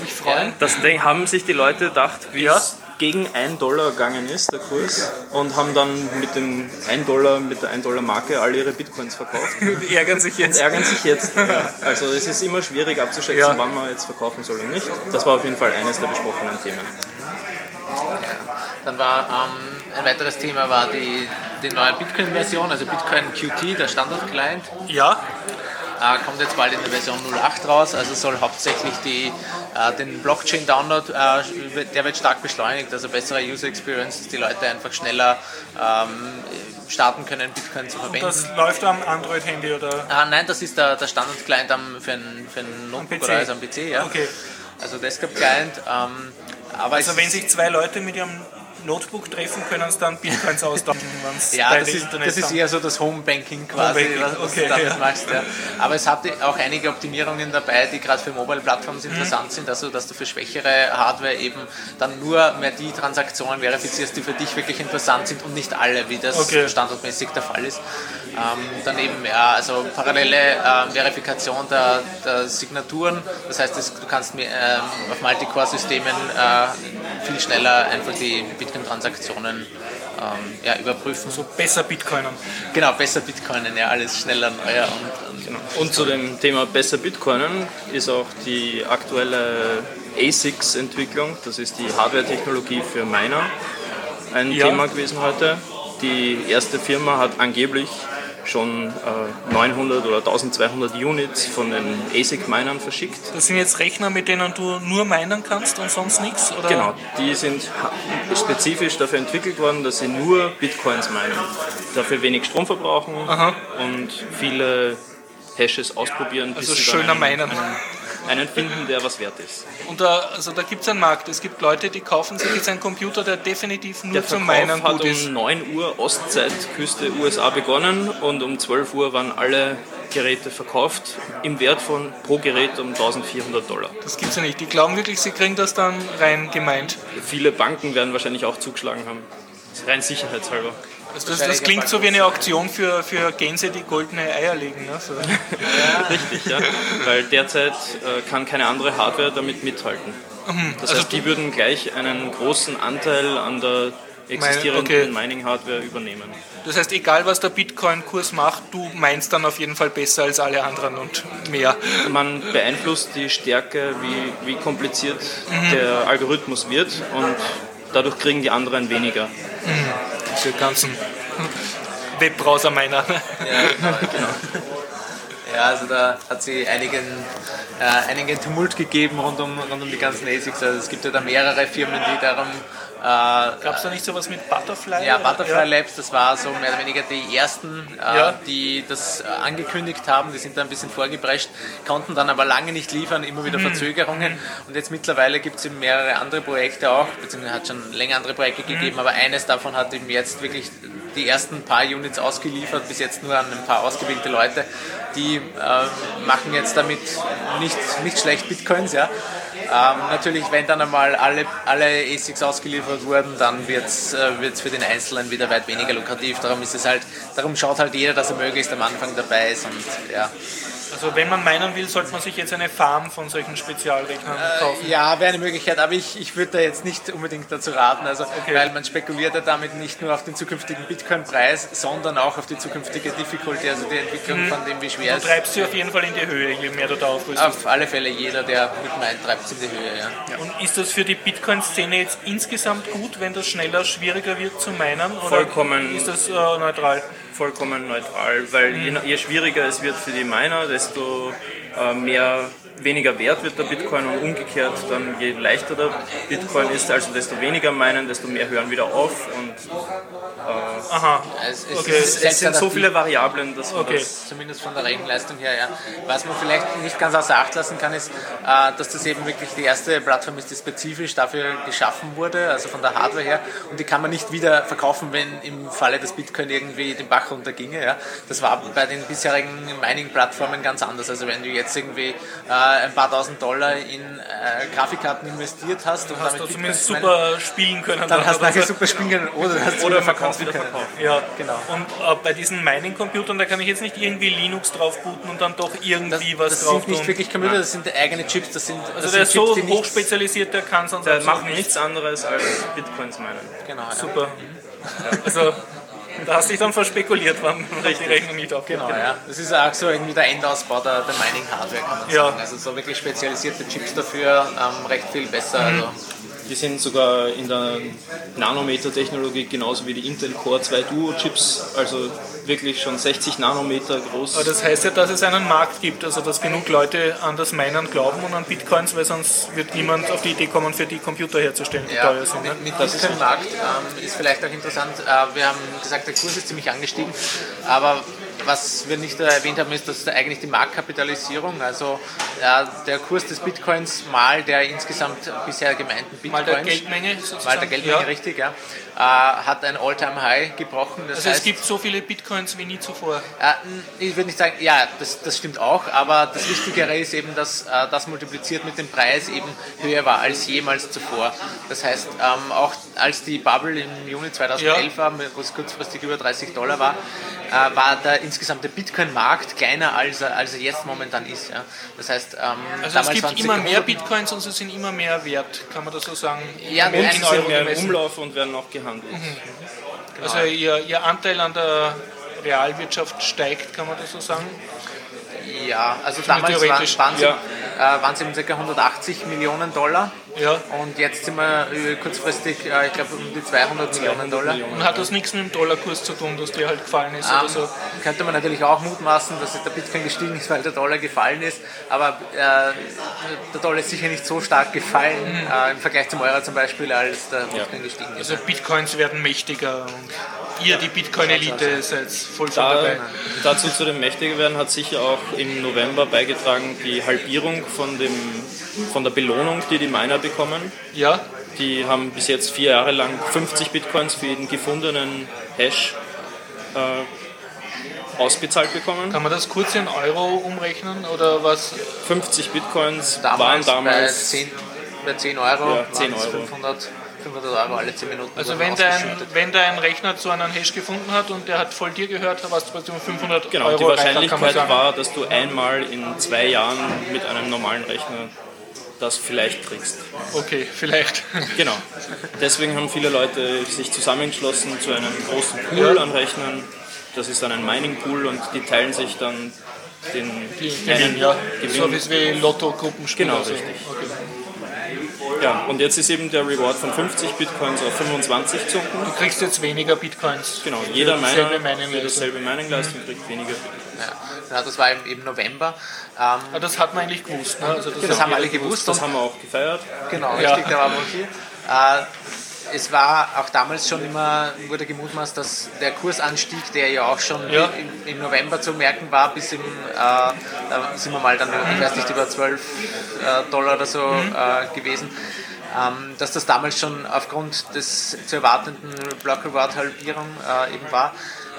mich freuen. Das haben sich die Leute gedacht, wie Ja. Gegen 1 Dollar gegangen ist, der Kurs, und haben dann mit dem 1 Dollar, mit der 1 Dollar Marke alle ihre Bitcoins verkauft. Die ärgern sich jetzt. ärgern sich jetzt. Ja. Also es ist immer schwierig abzuschätzen, Ja. wann man jetzt verkaufen soll und nicht. Das war auf jeden Fall eines der besprochenen Themen. Dann war ähm, ein weiteres Thema war die, die neue Bitcoin-Version, also Bitcoin QT, der Standard-Client. Ja, Äh, kommt jetzt bald in der Version 08 raus, also soll hauptsächlich die, äh, den Blockchain-Download, äh, der wird stark beschleunigt, also bessere User Experience, dass die Leute einfach schneller ähm, starten können, Bitcoin zu verwenden. das läuft am Android-Handy oder Ah, nein, das ist der, der Standard-Client für ein, für ein Notebook oder also am PC, ja. Okay. Also Desktop-Client. Ähm, aber Also wenn sich zwei Leute mit ihrem Notebook treffen, können sie dann Bitcoins austauschen, Ja, das ist, das ist eher so das Homebanking quasi, Homebanking, was, was okay, du damit ja. machst. Ja. Aber es hatte auch einige Optimierungen dabei, die gerade für Mobile-Plattformen Mhm. interessant sind, also dass du für schwächere Hardware eben dann nur mehr die Transaktionen verifizierst, die für dich wirklich interessant sind und nicht alle, wie das Okay. standardmäßig der Fall ist. Ähm, dann eben ja, also parallele ähm, Verifikation der, der Signaturen, das heißt, es, du kannst ähm, auf Multicore-Systemen äh, viel schneller einfach die Bitcoin-Transaktionen ähm, ja, überprüfen. So besser Bitcoinen. Genau, besser Bitcoinen, ja, alles schneller, neuer und, und Genau. Und zu dem Thema besser Bitcoinen ist auch die aktuelle ASICS-Entwicklung, das ist die Hardware-Technologie für Miner, ein Ja. Thema gewesen heute. Die erste Firma hat angeblich schon äh, 900 oder 1200 Units von den ASIC-Minern verschickt. Das sind jetzt Rechner, mit denen du nur meinen kannst und sonst nichts? Oder? Genau, die sind spezifisch dafür entwickelt worden, dass sie nur Bitcoins meinen. Dafür wenig Strom verbrauchen und viele Hashes ausprobieren, Also schöner einen, meinen. einen, finden, der was wert ist. Und da, also da gibt es einen Markt. Es gibt Leute, die kaufen sich jetzt einen Computer, der definitiv nur Der zum Meinen hat gut ist. um 9 Uhr Ostzeitküste USA begonnen und um 12 Uhr waren alle Geräte verkauft im Wert von pro Gerät um 1400 Dollar. Das gibt's ja nicht. Die glauben wirklich, sie kriegen das dann rein gemeint. Viele Banken werden wahrscheinlich auch zugeschlagen haben. Rein sicherheitshalber. Also das, das klingt so wie eine Auktion für, für Gänse, die goldene Eier legen. Ne? So. Richtig, ja. Weil derzeit äh, kann keine andere Hardware damit mithalten. Das Also heißt, die würden gleich einen großen Anteil an der existierenden okay. Mining-Hardware übernehmen. Das heißt, egal was der Bitcoin-Kurs macht, du meinst dann auf jeden Fall besser als alle anderen und mehr. Man beeinflusst die Stärke, wie, wie kompliziert der Algorithmus wird und dadurch kriegen die anderen weniger. Diese ganzen Webbrowser-Miner. Ja, also da hat sie einigen, äh, einigen Tumult gegeben rund um, rund um die ganzen ASICs. Also es gibt ja da mehrere Firmen, die darum äh, Gab es da nicht sowas mit Butterfly? Ja? Butterfly Labs, das war so mehr oder weniger die ersten, äh, Ja. die das angekündigt haben. Die sind da ein bisschen vorgeprescht, konnten dann aber lange nicht liefern, immer wieder Verzögerungen. Und jetzt mittlerweile gibt es eben mehrere andere Projekte auch, beziehungsweise hat schon länger andere Projekte gegeben, aber eines davon hat eben jetzt wirklich die ersten paar Units ausgeliefert, bis jetzt nur an ein paar ausgewählte Leute. Die äh, machen jetzt damit nicht, nicht schlecht Bitcoins, ja. Ähm, natürlich, wenn dann einmal alle, alle ASICs ausgeliefert wurden, dann wird es äh, für den Einzelnen wieder weit weniger lukrativ. Darum ist es halt, darum schaut halt jeder, dass er möglichst am Anfang dabei ist und ja. Also wenn man meinen will, sollte man sich jetzt eine Farm von solchen Spezialrechnern kaufen. Ja, wäre eine Möglichkeit, aber ich, ich würde da jetzt nicht unbedingt dazu raten, also, weil man spekuliert ja damit nicht nur auf den zukünftigen Bitcoin-Preis, sondern auch auf die zukünftige Difficulty, also die Entwicklung von dem, wie schwer Du es treibst sie auf jeden Fall in die Höhe, je mehr du da aufrüstest. Auf alle Fälle jeder, der mit meint, treibt es in die Höhe, ja. Und ist das für die Bitcoin-Szene jetzt insgesamt gut, wenn das schneller, schwieriger wird zu meinen? Oder Vollkommen. ist das äh, neutral? Vollkommen neutral, weil je, je schwieriger es wird für die Miner, desto äh, mehr, weniger wert wird der Bitcoin und umgekehrt dann je leichter der Bitcoin ist, also desto weniger meinen, desto mehr hören wieder auf und Aha, Es, es Okay. ist es sind so viele Variablen, dass man Okay. das Zumindest von der Rechenleistung her, ja. Was man vielleicht nicht ganz außer Acht lassen kann, ist, äh, dass das eben wirklich die erste Plattform ist, die spezifisch dafür geschaffen wurde, also von der Hardware her. Und die kann man nicht wieder verkaufen, wenn im Falle des Bitcoin irgendwie den Bach runterginge. Ja. Das war bei den bisherigen Mining-Plattformen ganz anders. Also wenn du jetzt irgendwie äh, ein paar tausend Dollar in äh, Grafikkarten investiert hast und hast damit du zumindest super spielen können. dann hast du oder nachher so. super spielen können oder du hast oder es wieder können. Verkaufen. Ja, Genau. Und äh, bei diesen Mining-Computern, da kann ich jetzt nicht irgendwie Linux drauf booten und dann doch Das, irgendwie was das drauf sind nicht wirklich Computer, das sind eigene Chips. Das sind, Also das der ist so Chips, hochspezialisiert, der kann sonst Der macht nichts anderes als Bitcoins meinen. Genau, ja. Super. Also da hast du dich dann verspekuliert, wann die Rechnung nicht aufgeht. Genau, ja. Das ist auch so irgendwie der Endausbau der, der Mining-Hardware, kann man Ja. sagen. Also so wirklich spezialisierte Chips dafür, ähm, recht viel besser. Also, Die sind sogar in der Nanometer-Technologie genauso wie die Intel Core 2 Duo-Chips, also wirklich schon 60 Nanometer groß. Aber das heißt ja, dass es einen Markt gibt, also dass genug Leute an das Minern glauben und an Bitcoins, weil sonst wird niemand auf die Idee kommen, für die Computer herzustellen, die ja, teuer sind. Ne? mit, mit Bitcoin-Markt ähm, ist vielleicht auch interessant. Äh, wir haben gesagt, der Kurs ist ziemlich angestiegen, aber was wir nicht erwähnt haben, ist, dass eigentlich die Marktkapitalisierung, also äh, der Kurs des Bitcoins mal der insgesamt bisher gemeinten Bitcoins, Mal der Geldmenge sozusagen. mal der Geldmenge, Ja. richtig, ja, äh, hat ein All-Time-High gebrochen. Das Also heißt, es gibt so viele Bitcoins wie nie zuvor. äh, ich würde nicht sagen, ja, das, das stimmt auch, aber das Wichtigere ist eben, dass äh, das multipliziert mit dem Preis eben höher war als jemals zuvor. Das heißt, ähm, auch als die Bubble im Juni 2011 war, wo es kurzfristig über 30 Dollar war, äh, war der insgesamte Bitcoin-Markt kleiner, als er, als er jetzt momentan ist. Ja. Das heißt, ähm, Also es gibt waren immer mehr 100 Bitcoins und sie sind immer mehr wert, kann man das so sagen? Ja, und sie sie sind mehr im. Umlauf und werden auch gehandelt. Also ihr, ihr Anteil an der Realwirtschaft steigt, kann man das so sagen? Ja, also damals waren waren es Ja. äh, waren's eben ca. 180 Millionen Dollar. Ja. Und jetzt sind wir äh, kurzfristig, äh, ich glaube, um die 200 Millionen Dollar. Und hat das nichts mit dem Dollarkurs zu tun, dass der halt gefallen ist oder Ähm, so? Könnte man natürlich auch mutmaßen, dass der Bitcoin gestiegen ist, weil der Dollar gefallen ist. Aber äh, der Dollar ist sicher nicht so stark gefallen äh, im Vergleich zum Euro zum Beispiel, als der Bitcoin gestiegen ist. Also Bitcoins werden mächtiger und ihr, die Bitcoin-Elite, seid voll Da, dabei. dazu zu dem mächtiger werden hat sicher auch im November beigetragen die Halbierung von, dem, von der Belohnung, die die Miner bekommen. Ja, Die haben bis jetzt vier Jahre lang 50 Bitcoins für jeden gefundenen Hash äh, ausbezahlt bekommen. kann man das kurz in Euro umrechnen oder was? 50 Bitcoins damals, waren bei, damals 10, bei 10 Euro, Ja, 10 waren's Euro. 500, 500 Euro alle 10 Minuten. Also wenn dein, wenn dein Rechner so einen Hash gefunden hat und der hat voll dir gehört, dann warst du um 500 Genau, Euro die kann man Wahrscheinlichkeit sagen. war, dass du einmal in zwei Jahren mit einem normalen Rechner das vielleicht kriegst. Okay, vielleicht. Genau. Deswegen haben viele Leute sich zusammengeschlossen zu einem großen Pool an Rechnern. Das ist dann ein Mining Pool und die teilen sich dann den Gewinn, ja. Gewinn. So wie Lotto-Gruppenspiel. Genau, richtig. Okay. Ja, und jetzt ist eben der Reward von 50 Bitcoins auf 25 gesunken. Du kriegst jetzt weniger Bitcoins. Genau, jeder Miner dasselbe Mining für Leistung. dasselbe Mining-Leistung kriegt weniger. Ja, ja, das war im, November. Ähm, Aber das hat man eigentlich gewusst. Ne? Also das, das haben alle gewusst. Das haben wir auch gefeiert. Genau, Ja. richtig, da war man hier. Äh, es war auch damals schon immer, wurde gemutmaßt, dass der Kursanstieg, der ja auch schon Ja. im, im November zu merken war, bis im, äh, da sind wir mal dann, ich weiß nicht, über 12 äh, Dollar oder so äh, gewesen, ähm, dass das damals schon aufgrund des zu erwartenden Block Reward Halbierung äh, eben war.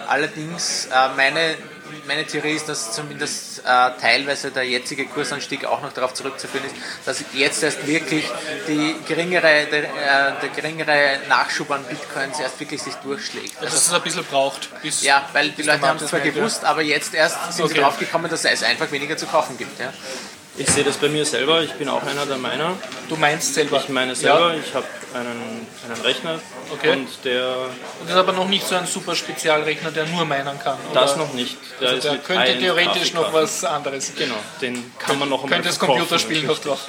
Allerdings, äh, meine, meine Theorie ist, dass zumindest äh, teilweise der jetzige Kursanstieg auch noch darauf zurückzuführen ist, dass jetzt erst wirklich die geringere, der, äh, der geringere Nachschub an Bitcoins erst wirklich sich durchschlägt. dass es ein bisschen braucht. Bis Ja, weil die Leute haben es zwar gewusst, aber jetzt erst sind sie Okay. drauf gekommen, dass es einfach weniger zu kaufen gibt. Ja? Ich sehe das bei mir selber. Ich bin auch einer der Miner. Du meinst selber. Ich meine selber, Ja. ich habe einen, einen Rechner Okay. und der Und das ist aber noch nicht so ein super Spezialrechner, der nur meinen kann. das oder? noch nicht. Der Also der könnte theoretisch noch was anderes. Genau, den kann man noch einmal Könnte das Computerspiel noch drauf.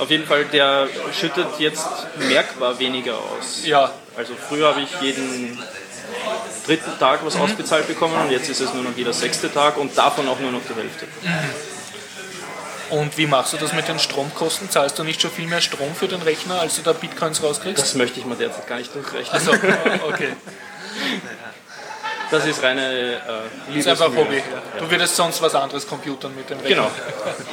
Auf jeden Fall, der schüttet jetzt merkbar weniger aus. Ja, Also früher habe ich jeden dritten Tag was ausbezahlt bekommen und jetzt ist es nur noch jeder sechste Tag und davon auch nur noch die Hälfte. Und wie machst du das mit den Stromkosten? Zahlst du nicht schon viel mehr Strom für den Rechner, als du da Bitcoins rauskriegst? Das möchte ich mir derzeit gar nicht durchrechnen. Also, okay. Das ist reine äh, Das ist einfach. Hobby. Du würdest sonst was anderes computern mit dem Rechner. Genau.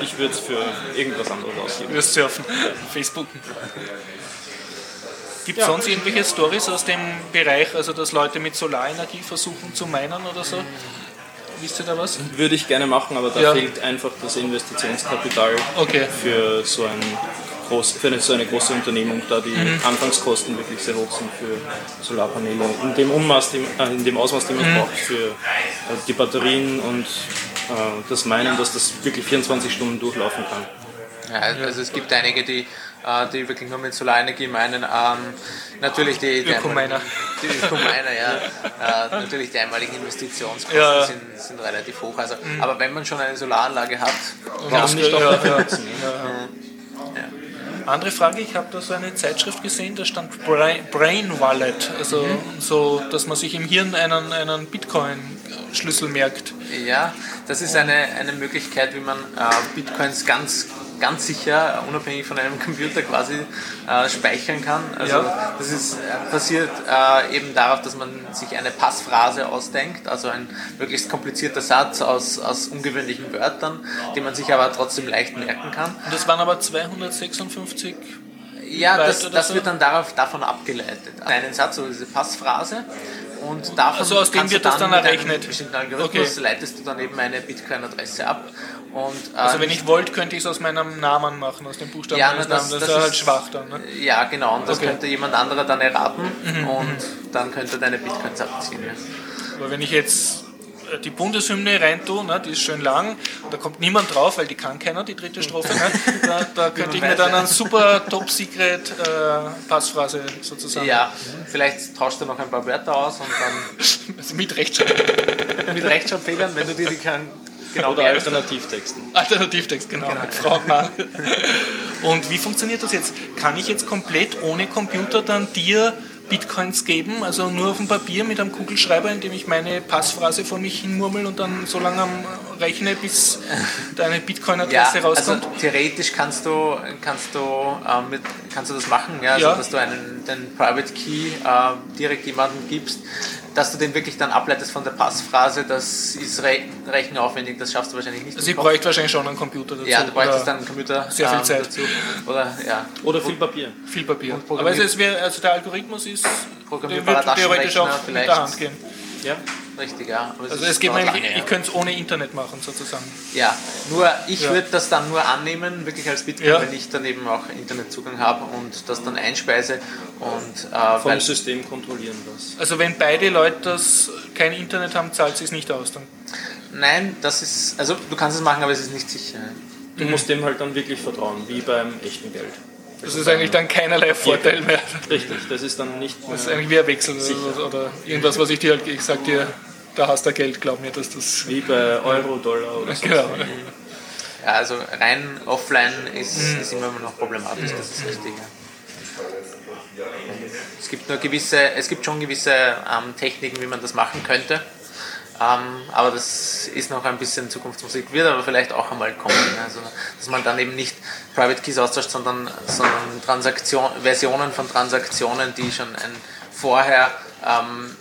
Ich würde es für irgendwas anderes ausgeben. Du wirst surfen, Facebooken. Gibt es sonst irgendwelche Stories aus dem Bereich, also dass Leute mit Solarenergie versuchen zu meinen oder so? Wisst ihr da was? Würde ich gerne machen, aber da Ja. fehlt einfach das Investitionskapital Okay. für so, ein groß, für eine, so eine große Unternehmung, da die Mhm. Anfangskosten wirklich sehr hoch sind für Solarpaneele. In dem, Ummaß, dem, äh, in dem Ausmaß, den man Mhm. braucht für äh, die Batterien und äh, das Meinen, dass das wirklich 24 Stunden durchlaufen kann. Ja, also es gibt einige, die, äh, die wirklich nur mit Solarenergie meinen. Ähm, natürlich die, die Ökominer. einmaligen- Die Ökominer, ja. Äh, natürlich die einmaligen Investitionskosten Ja, Mhm. Sind, sind relativ hoch. Also, Aber wenn man schon eine Solaranlage hat, Warum nicht auch dafür nutzen? Andere Frage, ich habe da so eine Zeitschrift gesehen, da stand Brain, Brain Wallet, also Mhm. so, dass man sich im Hirn einen, einen Bitcoin-Schlüssel merkt. Ja, das ist eine, eine Möglichkeit, wie man äh, Bitcoins ganz ganz sicher, unabhängig von einem Computer quasi äh, speichern kann. Also Ja. das ist äh, basiert äh, eben darauf, dass man sich eine Passphrase ausdenkt, also ein möglichst komplizierter Satz aus, aus ungewöhnlichen Wörtern, den man sich aber trotzdem leicht merken kann. Und das waren aber 256. Ja, das, das so? wird dann darauf, davon abgeleitet. Einen Satz oder diese Passphrase. Und davon Also aus dem wird das dann mit einem errechnet? bestimmten Algorithmus Okay. leitest du dann eben eine Bitcoin-Adresse ab. Und, äh, Also wenn ich wollte, könnte ich es aus meinem Namen machen, aus dem Buchstaben Ja, meines na, Namens. das- Das, das ist halt schwach dann. Ne? ja, genau, und das Okay. Mhm, könnte jemand anderer dann erraten und dann könnte er deine Bitcoins abziehen. Ja. Aber wenn ich jetzt äh, die Bundeshymne rein tue, ne, die ist schön lang, da kommt niemand drauf, weil die kann keiner, die dritte Strophe, ne, da, da könnte ich mir dann eine super Top-Secret-Passphrase sozusagen ja, vielleicht tauscht du noch ein paar Wörter aus und dann also mit Rechtschreibung. mit Rechtschreibfehlern, wenn du dir die kann, genau Oder. Alternativtexten. Alternativtext, genau, mit Frau und Mann. Und wie funktioniert das jetzt? Kann ich jetzt komplett ohne Computer dann dir Bitcoins geben, also nur auf dem Papier mit einem Kugelschreiber, in dem ich meine Passphrase vor mich hinmurmel und dann so lange am rechne, bis deine Ja, Bitcoin-Adresse also rauskommt? theoretisch kannst du, kannst du, ähm, mit, kannst du das machen, ja, also Ja. dass du einen, den Private Key äh, direkt jemandem gibst, dass du den wirklich dann ableitest von der Passphrase, das ist re rechenaufwendig, das schaffst du wahrscheinlich nicht. Also Kopf. bräuchte wahrscheinlich schon einen Computer dazu. ja, du bräuchtest dann einen Computer sehr viel ähm, Zeit. dazu. Oder ja, Oder viel Papier. viel Papier. Aber es wäre, also der Algorithmus ist, der Programmierbarer wird theoretisch auch mit der vielleicht. Hand gehen. Ja. Richtig, ja. Aber Also es geht mir, ich ja. könnte es ohne Internet machen sozusagen. Ja, nur ich Ja. würde das dann nur annehmen, wirklich als Bitcoin, Ja. wenn ich dann eben auch Internetzugang habe und das dann einspeise und äh, Vom weil, System kontrollieren das. Also wenn beide Leute das kein Internet haben, zahlt es sich nicht aus. Dann. Nein, das ist, also du kannst es machen, aber es ist nicht sicher. Du musst dem halt dann wirklich vertrauen, wie beim echten Geld. Das ist eigentlich dann keinerlei Vorteil mehr. Richtig, das ist dann nicht mehr. Das ist eigentlich wie ein Wechsel oder, oder irgendwas, was ich dir halt, ich sag dir, da hast du Geld, glaub mir, dass das. wie bei Euro, Dollar oder so. Genau. Ja, also rein offline ist, ist immer noch problematisch, das ist richtig. Es gibt nur gewisse, es gibt schon gewisse ähm, Techniken, wie man das machen könnte. Ähm, aber das ist noch ein bisschen Zukunftsmusik, wird aber vielleicht auch einmal kommen. Also, dass man dann eben nicht Private Keys austauscht, sondern, sondern Transaktion, Versionen von Transaktionen, die schon ein vorher ähm,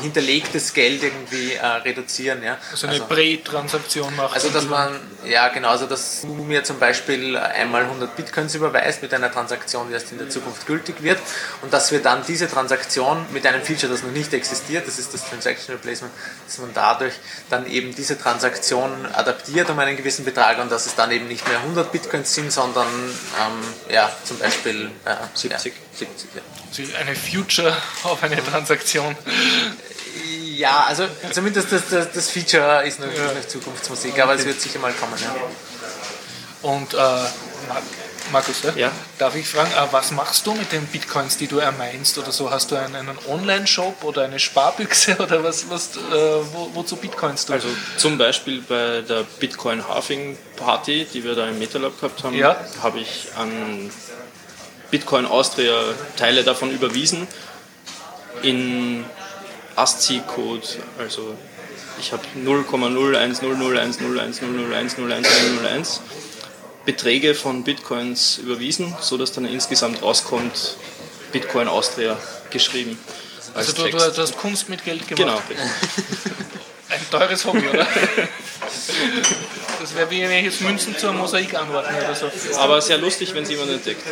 hinterlegtes Geld irgendwie äh, reduzieren. Ja? Also eine Prä-Transaktion macht. Also dass man, ja genau, also dass du mir zum Beispiel einmal 100 Bitcoins überweist mit einer Transaktion, die erst in der Zukunft gültig wird und dass wir dann diese Transaktion mit einem Feature, das noch nicht existiert, das ist das Transaction Replacement, dass man dadurch dann eben diese Transaktion adaptiert um einen gewissen Betrag und dass es dann eben nicht mehr 100 Bitcoins sind, sondern ähm, ja, zum Beispiel äh, 70. Ja, 70 ja. Also eine Future auf eine Transaktion. ja, also zumindest das, das, das Feature ist noch, ist noch Zukunftsmusik, aber es wird sicher mal kommen. Ja. Und äh, Mar- Markus, ja? Ja. darf ich fragen, äh, was machst du mit den Bitcoins, die du ermeinst oder so? Hast du einen, einen Online-Shop oder eine Sparbüchse oder was, was äh, wo, wozu Bitcoins du? Also zum Beispiel bei der Bitcoin Halving Party, die wir da im MetaLab gehabt haben, Ja. habe ich an Bitcoin Austria Teile davon überwiesen in ASCII-Code. Also ich habe 0,010010100100101 Beträge von Bitcoins überwiesen, sodass dann insgesamt rauskommt Bitcoin Austria geschrieben. Als also du, du, hast Kunst mit Geld gemacht. Genau. Ein teures Hobby, oder? Das wäre wie wenn ich jetzt Münzen zur Mosaik anordne oder so. Aber sehr lustig, wenn es jemand entdeckt.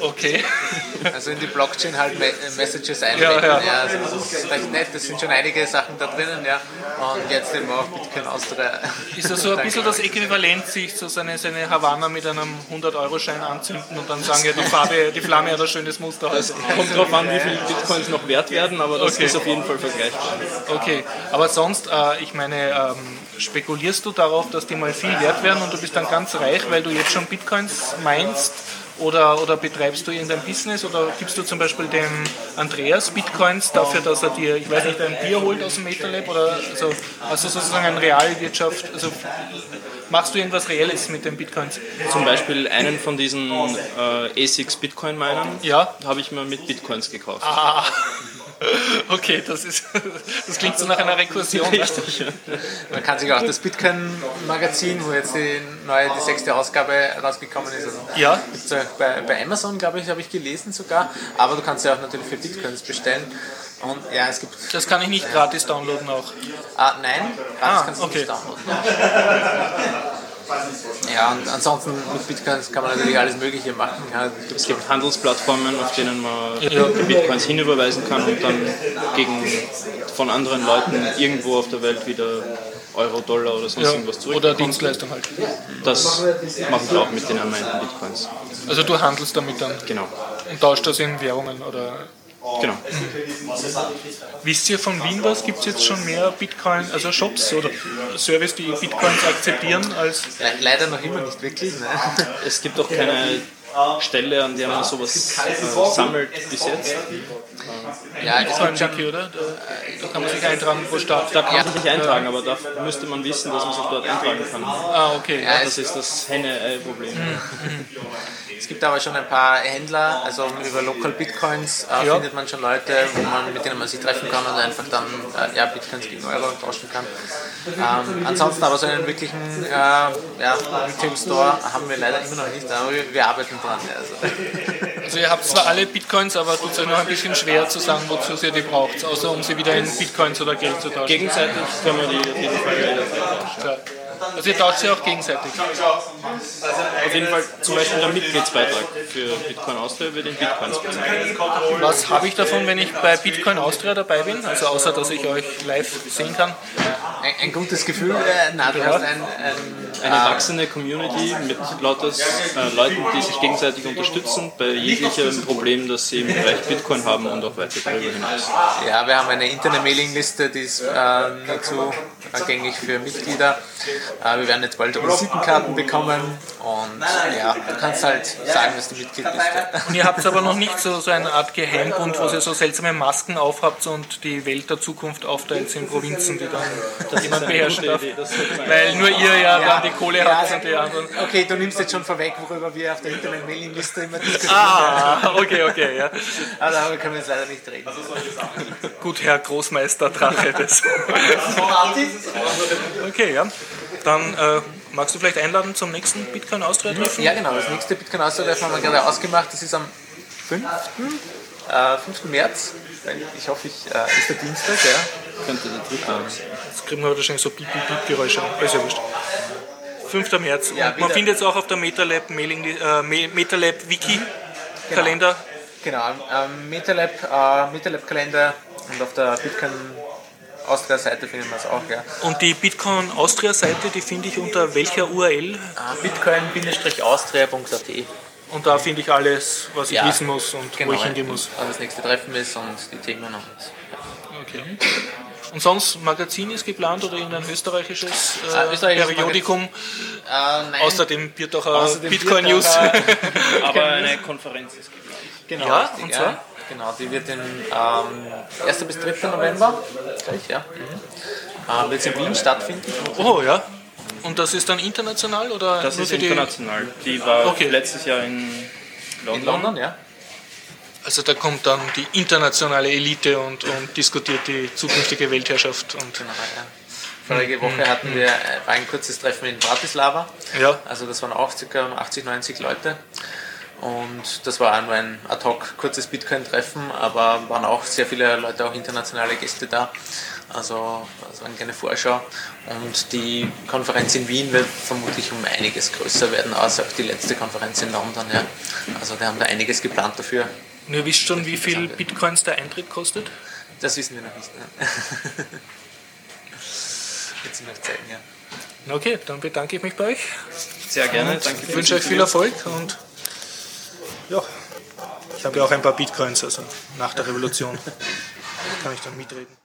Okay. Also in die Blockchain halt Me äh, Messages Ja, einbinden. ja. Ja, also das ist recht nett, das sind schon einige Sachen da drinnen, ja. Und jetzt eben auch Bitcoin Austria. Ist das so ein bisschen das Äquivalent, sich so seine, seine Havanna mit einem 100-Euro-Schein anzünden und dann sagen, ja, die Farbe, die Flamme hat ein schönes Muster. Also, Kommt drauf an, wie viele Bitcoins noch wert werden, aber das Okay. ist auf jeden Fall vergleichbar. okay. Aber sonst, äh, ich meine, ähm, spekulierst du darauf, dass die mal viel wert werden und du bist dann ganz reich, weil du jetzt schon Bitcoins meinst? Oder, oder betreibst du irgendein Business oder gibst du zum Beispiel dem Andreas Bitcoins dafür, dass er dir, ich weiß nicht, ein Bier holt aus dem MetaLab oder also, also sozusagen eine Realwirtschaft, also machst du irgendwas Reelles mit den Bitcoins? Zum Beispiel einen von diesen äh, ASICS Bitcoin Minern Ja. habe ich mir mit Bitcoins gekauft. Ah. Okay, das, ist, das klingt so nach einer Rekursion. Richtig. Man kann sich auch das Bitcoin-Magazin, wo jetzt die neue, die sechste Ausgabe rausgekommen ist, also Ja, gibt's ja bei, bei Amazon, glaube ich, habe ich gelesen sogar. Aber du kannst ja auch natürlich für Bitcoins bestellen. Und ja, es gibt. das kann ich nicht gratis downloaden auch. Ah, nein, gratis Ah, kannst du okay. nicht downloaden. Ja, und ansonsten mit Bitcoins kann man natürlich alles Mögliche machen. Ja, Es gibt Handelsplattformen, auf denen man Ja. die Bitcoins hinüberweisen kann und dann gegen, von anderen Leuten irgendwo auf der Welt wieder Euro, Dollar oder sonst Ja, irgendwas oder zurückbekommt. Dienstleistung halt. Das machen wir auch mit den ermeinten Bitcoins. Also du handelst damit dann Genau. und tauscht das in Währungen oder Genau. Wisst ihr von Wien was? Gibt es jetzt schon mehr Bitcoin, also Shops oder Service, die Bitcoins akzeptieren als Le leider noch immer nicht wirklich. Ne? Es gibt auch keine Stelle, an der man sowas äh, sammelt bis jetzt. Ja, es gibt schon, oder? Da, kann man sich eintragen pro Stadt. Da kann man sich eintragen, aber da müsste man wissen, dass man sich dort eintragen kann. Ah, okay. Ja, Das ist das Henne-Ei-Problem. es gibt aber schon ein paar Händler, also über Local Bitcoins äh, Ja. findet man schon Leute, wo man, mit denen man sich treffen kann und einfach dann äh, ja, Bitcoins gegen Euro tauschen kann. Ähm, ansonsten aber so einen wirklichen äh, ja, Retail Store haben wir leider immer noch nicht, aber wir, wir arbeiten dran. ja, Also. Also ihr habt zwar alle Bitcoins, aber tut es euch noch ein bisschen schwer zu sagen, wozu ihr die braucht, außer um sie wieder in Bitcoins oder Geld zu tauschen. Gegenseitig können wir die auf jeden Fall tauschen. Also ihr tauscht sie auch gegenseitig. Auf jeden Fall zum Beispiel der Mitgliedsbeitrag für Bitcoin Austria wird in Bitcoins bezahlt. Was habe ich davon, wenn ich bei Bitcoin Austria dabei bin? Also außer, dass ich euch live sehen kann. Ein, ein gutes Gefühl, äh, na, du Ja. hast ein, ein Eine wachsende Community mit lauter äh, Leuten, die sich gegenseitig unterstützen bei jeglichem Problem, das sie im Bereich Bitcoin haben und auch weiter darüber hinaus. Ja, wir haben eine interne Mailingliste, die ist äh, nur zugänglich für Mitglieder. Äh, wir werden jetzt bald Visitenkarten bekommen und ja, du kannst halt sagen, dass du Mitglied bist. Und ihr habt aber noch nicht so, so eine Art Geheimbund, wo ihr so seltsame Masken aufhabt und die Welt der Zukunft aufteilt in Provinzen, die dann jemand beherrschen darf. Weil nur ihr ja, dann die Kohle habt und die anderen. Okay, du nimmst jetzt schon vorweg, worüber wir auf der internen Mailingliste immer diskutieren. Ah, okay, okay, ja. Aber darüber können wir jetzt leider nicht reden. Gut, Herr Großmeister Drache. Das. Okay, ja. Dann äh, magst du vielleicht einladen zum nächsten Bitcoin Austria Treffen? Ja, genau. Das nächste Bitcoin Austria-Treffen haben wir gerade ausgemacht. Das ist am 5. Äh, 5. März. Ich hoffe, ich, äh, ist der Dienstag, ja. Könnte der dritte haben. Jetzt kriegen wir wahrscheinlich so Piep, Piep, Piep Geräusche. Ist ja wurscht. 5. März. Ja, Und man findet es auch auf der MetaLab, Mailing, äh, Me- MetaLab Wiki Kalender. Genau, am am MetaLab, äh, MetaLab Kalender und auf der Bitcoin Austria Seite finden wir es auch, ja. Und die Bitcoin Austria Seite, die finde ich unter welcher URL? Äh, Bitcoin-austria.at. Und da finde ich alles, was ich Ja, wissen muss und wo ich hingehen muss. wann das nächste Treffen ist und die Themen und Okay. Und sonst Magazin ist geplant oder irgendein österreichisches äh, Ah, österreichisches Periodikum? äh, nein, Außerdem Birtacher Außerdem Bitcoin wird News. auch, Aber eine Konferenz ist geplant. Genau, Ja, richtig, und ja. zwar? Genau, die wird im ähm, 1. bis 3. November, gleich, ja. Mhm. Ähm, wird in Wien stattfinden. oh ja. Und das ist dann international oder Das ist für die? international. Die war Okay. letztes Jahr in London. In London, ja. Also da kommt dann die internationale Elite und, und diskutiert die zukünftige Weltherrschaft und Genau, ja. Vorige Woche hatten wir ein kurzes Treffen in Bratislava. ja. Also das waren auch ca. 80, 90 Leute. Und das war nur ein ad hoc kurzes Bitcoin-Treffen, aber waren auch sehr viele Leute, auch internationale Gäste da. Also das war eine kleine Vorschau. Und die Konferenz in Wien wird vermutlich um einiges größer werden, als auch die letzte Konferenz in London. Ja. Also die haben da einiges geplant dafür. Und ihr wisst schon, wie viel Bitcoins der Eintritt kostet? Das wissen wir noch nicht. Ne? Sie noch zeigen, ja. Okay, dann bedanke ich mich bei euch. Sehr gerne. Danke Ich wünsche euch viel Erfolg und ja, ich habe ja auch ein paar Bitcoins, also nach der Revolution kann ich dann mitreden.